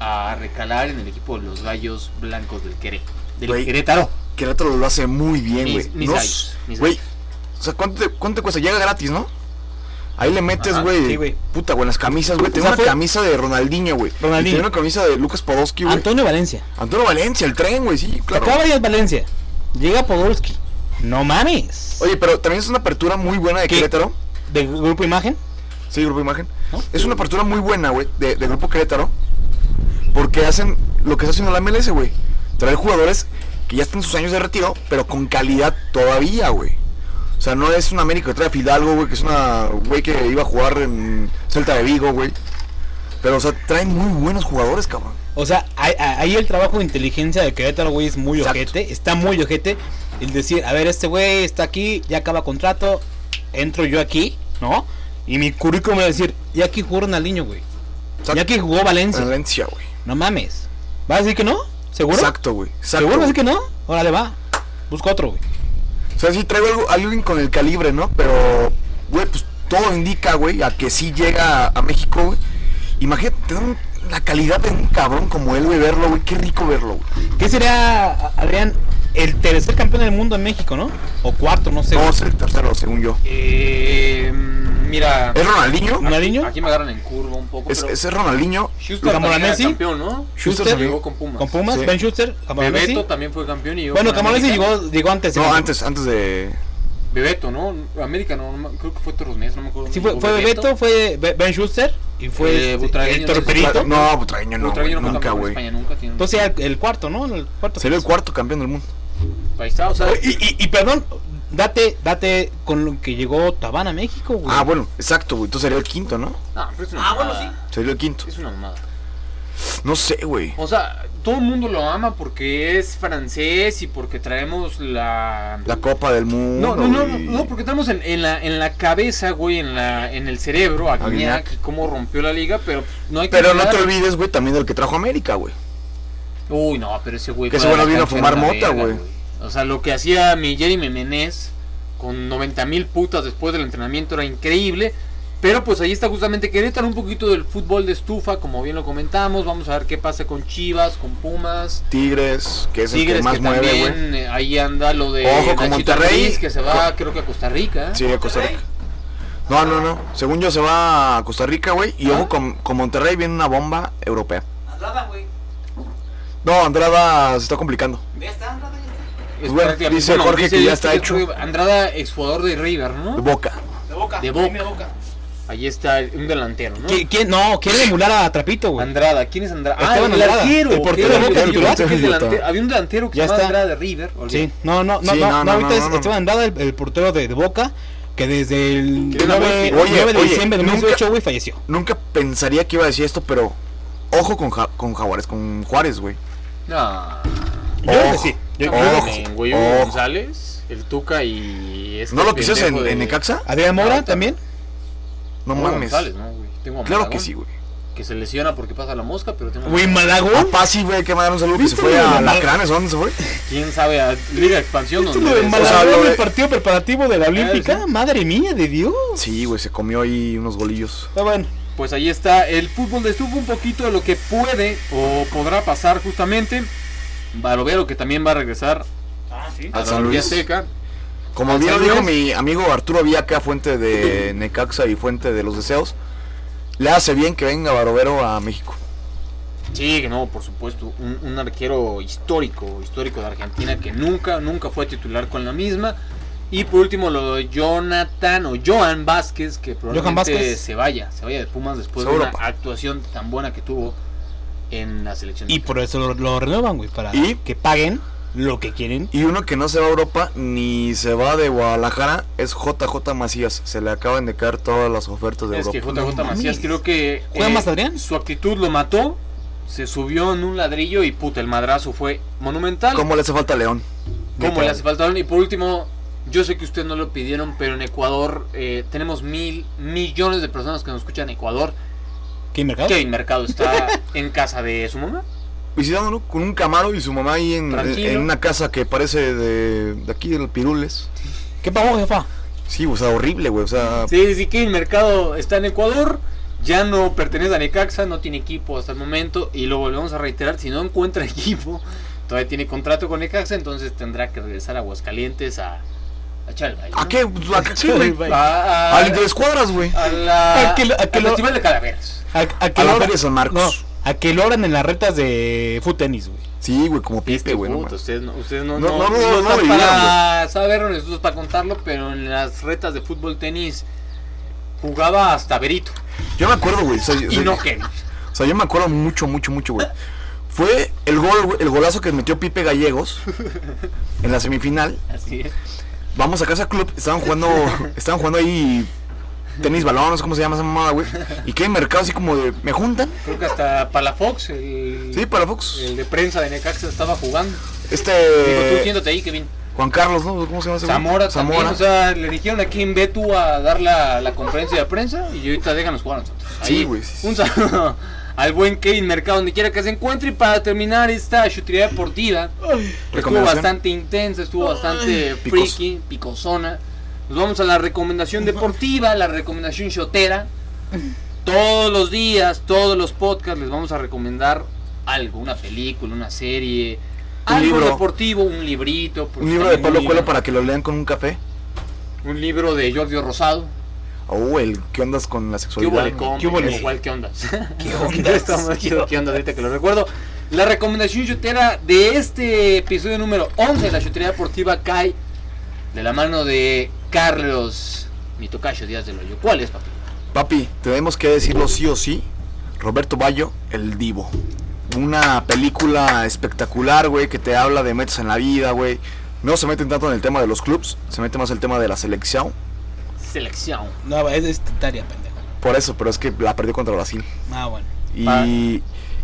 a recalar en el equipo de los Gallos Blancos del Queré, del Querétaro. Querétaro lo hace muy bien, güey. mis No mis Güey, gallos. o sea, ¿cuánto te, ¿cuánto te cuesta? Llega gratis, ¿no? Ahí le metes, güey. sí, güey. puta, güey, las camisas, güey. Tengo sea, una fue- camisa de Ronaldinho, güey. Ronaldinho. Tengo una camisa de Lucas Podolski, güey. Antonio Valencia. Antonio Valencia, el tren, güey, sí, claro. Acaba ya Valencia. Llega Podolski. No mames. Oye, pero también es una apertura muy buena de ¿Qué? Querétaro. De grupo imagen. Sí, Grupo Imagen. ¿No? Es una apertura muy buena, güey, de, de Grupo Querétaro. Porque hacen lo que está haciendo la MLS, güey. Traer jugadores que ya están en sus años de retiro, pero con calidad todavía, güey. O sea, no es un América que trae a Fidalgo, güey, que es una güey que iba a jugar en Celta de Vigo, güey. Pero, o sea, traen muy buenos jugadores, cabrón. O sea, ahí, el trabajo de inteligencia de Querétaro, güey, es muy Exacto. ojete. Está muy ojete. El decir, a ver, este güey está aquí, ya acaba contrato, entro yo aquí, ¿no? Y mi currículum va a decir, ya aquí jugó Ronaldinho, güey. Ya aquí jugó Valencia. Valencia, güey. No mames. ¿Vas a decir que no? ¿Seguro? Exacto, güey. ¿Seguro vas a decir que no? Órale, va. Busca otro, güey. O sea, sí traigo algo, alguien con el calibre, ¿no? Pero, güey, pues todo indica, güey, a que sí llega a México, güey. Imagínate la calidad de un cabrón como él, güey, verlo, güey. Qué rico verlo, güey. ¿Qué sería, Adrián, el tercer campeón del mundo en México, no? O cuarto, no sé. No, es el tercero, según yo. Eh, mira, ¿Es Ronaldinho? ¿Ronaldinho? aquí me agarran en curva un poco, Es, pero ese es Ronaldinho. Schuster Camoranesi. campeón, ¿no? Schuster Schuster. Llegó con Pumas. Con Pumas, Sí. Ben Schuster, Camoranesi. Bebeto también fue campeón y llegó Bueno, Camoranesi llegó, llegó antes. No, yo. antes, antes de. Bebeto, ¿no? América, no, no creo que fue Torres no me acuerdo. Sí, fue, fue Bebeto, fue Be- Ben Schuster y fue Eh, este, Butragueño, el torpedito. No, Butragueño no, Butragueño no nunca, güey. España, nunca tiene. Entonces era el cuarto, ¿no? El cuarto. Sería el cuarto campeón del mundo. Ahí está, o sea, Y, y, y perdón, date, date con lo que llegó Tabán a México, güey. Ah, bueno, exacto, güey. Entonces sería el quinto, ¿no? no, pero es una mamada. Sería el quinto. Es una mamada. No sé, güey. O sea, todo el mundo lo ama porque es francés y porque traemos la... La Copa del Mundo. No, no, no, no, no, porque tenemos en, en la, en la cabeza, güey, en, la, en el cerebro a y cómo rompió la liga, pero no hay que Pero no olvidar- te olvides, güey, también del que trajo América, güey. Uy, no, pero ese güey. Que ese güey no vino a fumar mota, güey. O sea, lo que hacía mi Jeremy Menez con 90 mil putas después del entrenamiento era increíble. Pero pues ahí está justamente Querétaro, un poquito del fútbol de estufa, como bien lo comentamos. Vamos a ver qué pasa con Chivas, con Pumas. Tigres, que es el Tigres que más que mueve, güey. también eh, ahí anda lo de Ojo con Monterrey. Que se va creo que a Costa Rica. ¿eh? Sí, a Costa Rica. No, no, no. Según yo se va a Costa Rica, güey. Y ¿Ah? ojo, con, con Monterrey viene una bomba europea. Andrada, güey. No, Andrada se está complicando. Ya está, Andrada. Es Bueno, prácticamente- dice Jorge que ya está hecho. Andrada, exjugador de River, De ¿no? Boca. De boca. De Boca. Ahí está un delantero, ¿no? ¿Qui- ¿Quién? No, quiere emular a Trapito, güey. Andrada, ¿quién es Andrada? Esteban el Andrada, arquero. el portero de Boca titular. Había un delantero que Ya se llama está. Andrada de River. Sí, no, no, no, Sí, no, no, no, no, ahorita no, es. Esteban Andrada, el, el portero de, de Boca, que desde el Quieren a 9, Volpi. Oye, 9 de oye, diciembre de nunca- 2018, güey, falleció. Nunca pensaría que iba a decir esto, pero ojo con, Ja- con Jaguares, con Juárez, güey. No. Yo creo que Ojo. sí. Yo-. González, el Tuca y este ¿No lo quisieras en, Necaxa? Adrián Mora también. No Hugo mames. González, ¿no, güey? Tengo a Claro Malagón, que sí, güey. Que se lesiona porque pasa la mosca, pero tengo a Güey, Malagón. Papá sí, güey, que mandar un saludo que se ¿Viste fue lo de a Lacranes, ¿o ¿dónde se fue? ¿Quién sabe? A Liga de Expansión ¿Viste lo de Malagón? Lo de- el partido preparativo de la Olímpica? sí. Madre mía de Dios. Sí, güey, se comió ahí unos golillos. Pero bueno, pues ahí está. El fútbol destuvo un poquito de lo que puede o podrá pasar justamente. Barovero que también va a regresar a Al San Luis Luis. Azteca. Como bien lo dijo mi amigo Arturo Viaca, fuente de Necaxa y fuente de los deseos, le hace bien que venga Barovero a México. Sí, que no, por supuesto. Un, un arquero histórico, histórico de Argentina que nunca, nunca fue titular con la misma. Y por último lo de Jonathan o Joan Vázquez, que probablemente Vázquez. se vaya, se vaya de Pumas después de una actuación tan buena que tuvo en la selección. Y por eso lo, lo renuevan, güey, para ¿Y? que paguen lo que quieren. Y uno que no se va a Europa ni se va de Guadalajara es JJ Macías. Se le acaban de caer todas las ofertas de Es que Europa. JJ No Macías mames. creo que ¿Juega más Adrián? su actitud lo mató, se subió en un ladrillo y puta, el madrazo fue monumental. ¿Cómo le hace falta a León? ¿Cómo le hace falta? Y por último, yo sé que ustedes no lo pidieron, pero en Ecuador eh, tenemos mil millones de personas que nos escuchan en Ecuador. ¿Qué mercado? Kevin Mercado está en casa de su mamá. Visitándolo con un camaro y su mamá ahí en, una casa que parece de, de aquí, de los Pirules. ¿Qué pagó, jefa? Sí, o sea, horrible, güey. O sea, Sí, sí, Kevin Mercado está en Ecuador. Ya no pertenece a Necaxa, no tiene equipo hasta el momento. Y lo volvemos a reiterar, si no encuentra equipo, todavía tiene contrato con Necaxa, entonces tendrá que regresar a Aguascalientes a, a el ¿a qué? ¿A qué, güey? A, de escuadras, güey. a la, ¿A qué lo- a al lo- Festival de Calaveras. A, a que de San Marcos. No, a que lo oran en las retas de foot tenis, güey. Sí, güey, como Pipe, que, güey. no ustedes no, ustedes no, No, no, no, no, no para saberlo, nosotros para contarlo, pero en las retas de fútbol tenis jugaba hasta Berito Yo me acuerdo, güey. O sea, y no Kevin. O sea, yo me acuerdo mucho, mucho, mucho, güey. Fue el gol, el golazo que metió Pipe Gallegos en la semifinal. Así es. Vamos a casa club, estaban jugando, estaban jugando ahí tenis balón, no sé cómo se llama esa mamada, güey. Y que mercado así como de, ¿me juntan? Creo que hasta Palafox, el, Sí, para Fox. el de prensa de Necaxa, estaba jugando. Digo, tú Este siéntate ahí, Kevin. Juan Carlos, ¿no? ¿Cómo se llama ese güey? Zamora, también, Zamora. o sea, le dijeron a quién ve tú a dar la, la conferencia de prensa y ahorita déjanos jugar nosotros. Sí, Ahí, güey, sí, sí. Un saludo al buen Kevin Mercado, donde quiera que se encuentre. Y para terminar esta chutería deportiva, estuvo bastante intensa, estuvo bastante Picos- freaky, picosona. Nos vamos a la recomendación deportiva, la recomendación shotera. Todos los días, todos los podcasts les vamos a recomendar algo, una película, una serie, Un algo libro. deportivo, un librito. Un libro de Pablo Coelho para que lo lean con un café. Un libro de Giorgio Rosado. Oh, el ¿qué ondas con la ¿Qué sexualidad? ¿Qué hubo le? Igual, ¿qué ondas? ¿Qué ondas? Estamos aquí, ¿Qué ondas? Ahorita que lo recuerdo. La recomendación chutera de este episodio número 11 de la chutería deportiva cae de la mano de Carlos Mitocayo Díaz del Hoyo. ¿Cuál es, papi? Papi, tenemos que decirlo sí o sí. Roberto Bayo, el divo. Una película espectacular, güey, que te habla de metas en la vida, güey. No se meten tanto en el tema de los clubs, se mete más el tema de la selección. Selección. No, es, es tarea, pendejo. Por eso, pero es que la perdió contra Brasil. Ah, bueno. Y,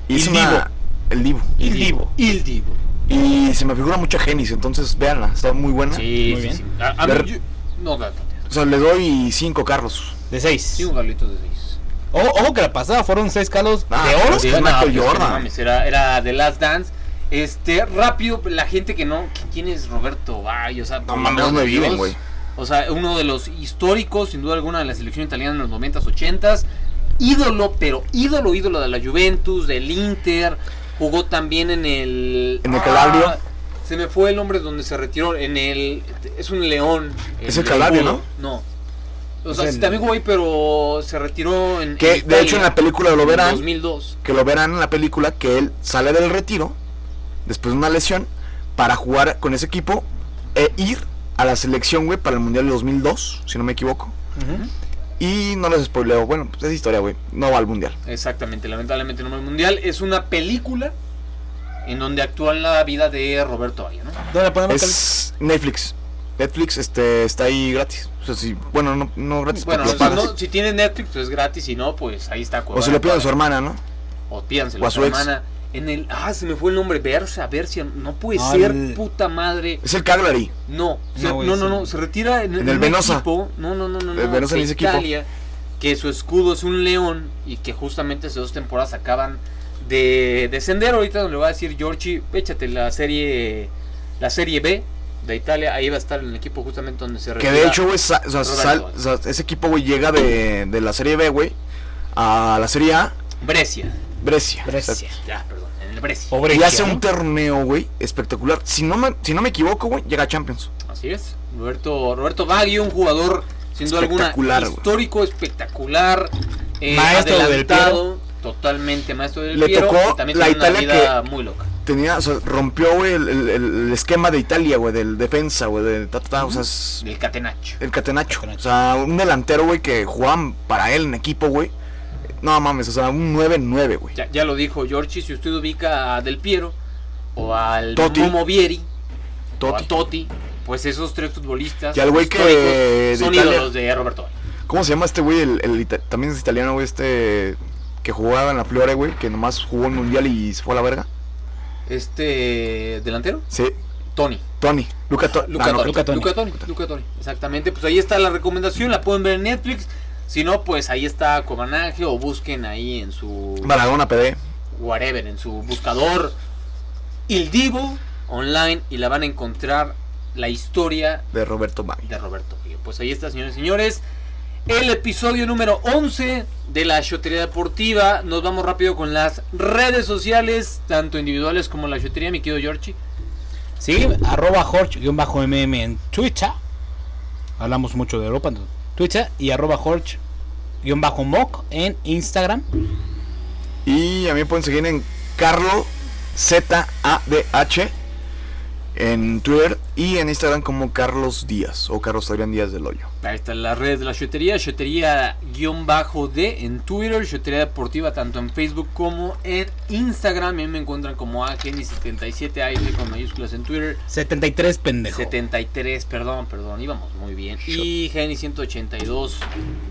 y es El una- Divo. El divo. Il Divo. Il Divo. Y se me figura mucha genis, entonces véanla, está muy buena. Sí, Muy bien. sí. A, a mí, yo- no, Carlos. O sea, le doy cinco Carlos. De seis. Sí, un Carlitos de 6. Ojo, ojo que la pasada fueron seis calos Ah, de oro. que es Michael Jordan. era, era The Last Dance. Este, rápido, la gente que no. ¿qui- ¿Quién es Roberto Bay? O sea, por mames, amor ¿dónde de viven, güey? O sea, uno de los históricos, sin duda alguna, de la selección italiana en los 90s, 80s. Ídolo, pero ídolo, ídolo de la Juventus, del Inter. Jugó también en el. En el Calabrio. Se me fue el nombre donde se retiró. En el. Es un león. Es el Calabrio, escudo. No. O sea, Es el- también ahí, pero se retiró en. Que en de hecho en la película lo en verán. 2002. que lo verán en la película que él sale del retiro después de una lesión para jugar con ese equipo e ir a la selección, güey, para el Mundial de 2002, si no me equivoco. Ujú. Y no les spoileo, bueno, pues es historia, güey, no va al Mundial. Exactamente, lamentablemente no va al mundial. Es una película en donde actúa la vida de Roberto Aya, ¿no? Es Netflix. Netflix este está ahí gratis. O sea, si, bueno, no, no gratis, Bueno, si, no, tienes Netflix, pues es gratis. Si no, pues ahí está. o si lo piden a su hermana, ¿no? O pídanselo o a a su hermana. En el. Ah, se me fue el nombre. Versa, Versia. No puede Ah, ser, el- puta madre. Es el Cagliari. No, se- No, no, no, Se retira en, En el Venosa. equipo. No, no, no, no. El no, Venosa en equipo. Italia, Que su escudo es un león. Y que justamente hace dos temporadas acaban de descender. Ahorita donde le va a decir Giorgi. Échate la serie. La serie B de Italia. Ahí va a estar en el equipo justamente donde se Que de hecho, güey, o sea, Roberto. sal- o sea, ese equipo, güey, llega de, de la Serie B, güey, a la Serie A, Brescia. Brescia. Brescia. Ya, perdón, en el Brescia. Pobre Y hace ¿no? un torneo, güey, espectacular. Si no me, si no me equivoco, güey, llega a Champions. Así es. Roberto, Roberto Baggio, un jugador sin duda alguna histórico, espectacular, eh, Maestro del adelantado, totalmente maestro del Le Piero, tocó y también la tiene una Italia vida muy loca. Tenía, o sea, rompió, güey, el, el- el esquema de Italia, güey, del defensa, güey, de ta, ta, ta, o sea, Del Catenacho. el catenacho. Catenacho. O sea, un delantero, güey, que jugaban para él en equipo, güey. No mames, o sea, un 9-9, güey. Ya, ya lo dijo Giorgi, si usted ubica a Del Piero o al Totti. Momo Vieri o Totti. a Totti, pues esos tres futbolistas Y al güey que de son Italia- ídolos de Roberto. ¿Cómo se llama este güey? El, el también es italiano, güey, este que jugaba en la Flore, güey, que nomás jugó el mundial y se fue a la verga. Este delantero, Sí, Tony. Tony. Luca, To- Luca, ah, no, Toni, Luca Toni. Luca Toni, exactamente. Pues ahí está la recomendación, la pueden ver en Netflix. Si no, pues ahí está Cobanaje o busquen ahí en su Maradona PD. whatever, en su buscador Il Divo online y la van a encontrar la historia de Roberto Baggio. de Roberto Baggio. Pues ahí está, señores y señores. El episodio número 11 de la Chotería Deportiva. Nos vamos rápido con las redes sociales, tanto individuales como la Chotería, mi querido Giorgi. Sí, arroba Jorge-mm en Twitter. Hablamos mucho de Europa en Twitter. Y arroba Jorge-moc en Instagram. Y a mí me pueden seguir en Carlo Z-A-D-H en Twitter y en Instagram como Carlos Díaz o Carlos Adrián Díaz del Hoyo. Ahí están las redes de la Chotería, Chotería-D en Twitter, Chotería Deportiva tanto en Facebook como en Instagram. Mí me encuentran como Ageni77AL con mayúsculas en Twitter. 73 pendejo. 73, perdón, perdón, íbamos muy bien. Y Geni182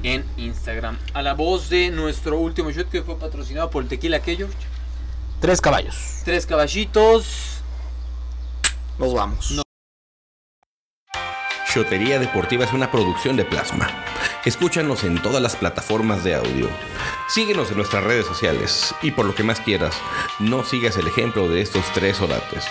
en Instagram. A la voz de nuestro último shot que fue patrocinado por el Tequila que George. Tres caballos. Tres caballitos. Nos vamos. No. Shotería Deportiva es una producción de Plasma. Escúchanos en todas las plataformas de audio. Síguenos en nuestras redes sociales y por lo que más quieras, no sigas el ejemplo de estos tres orates.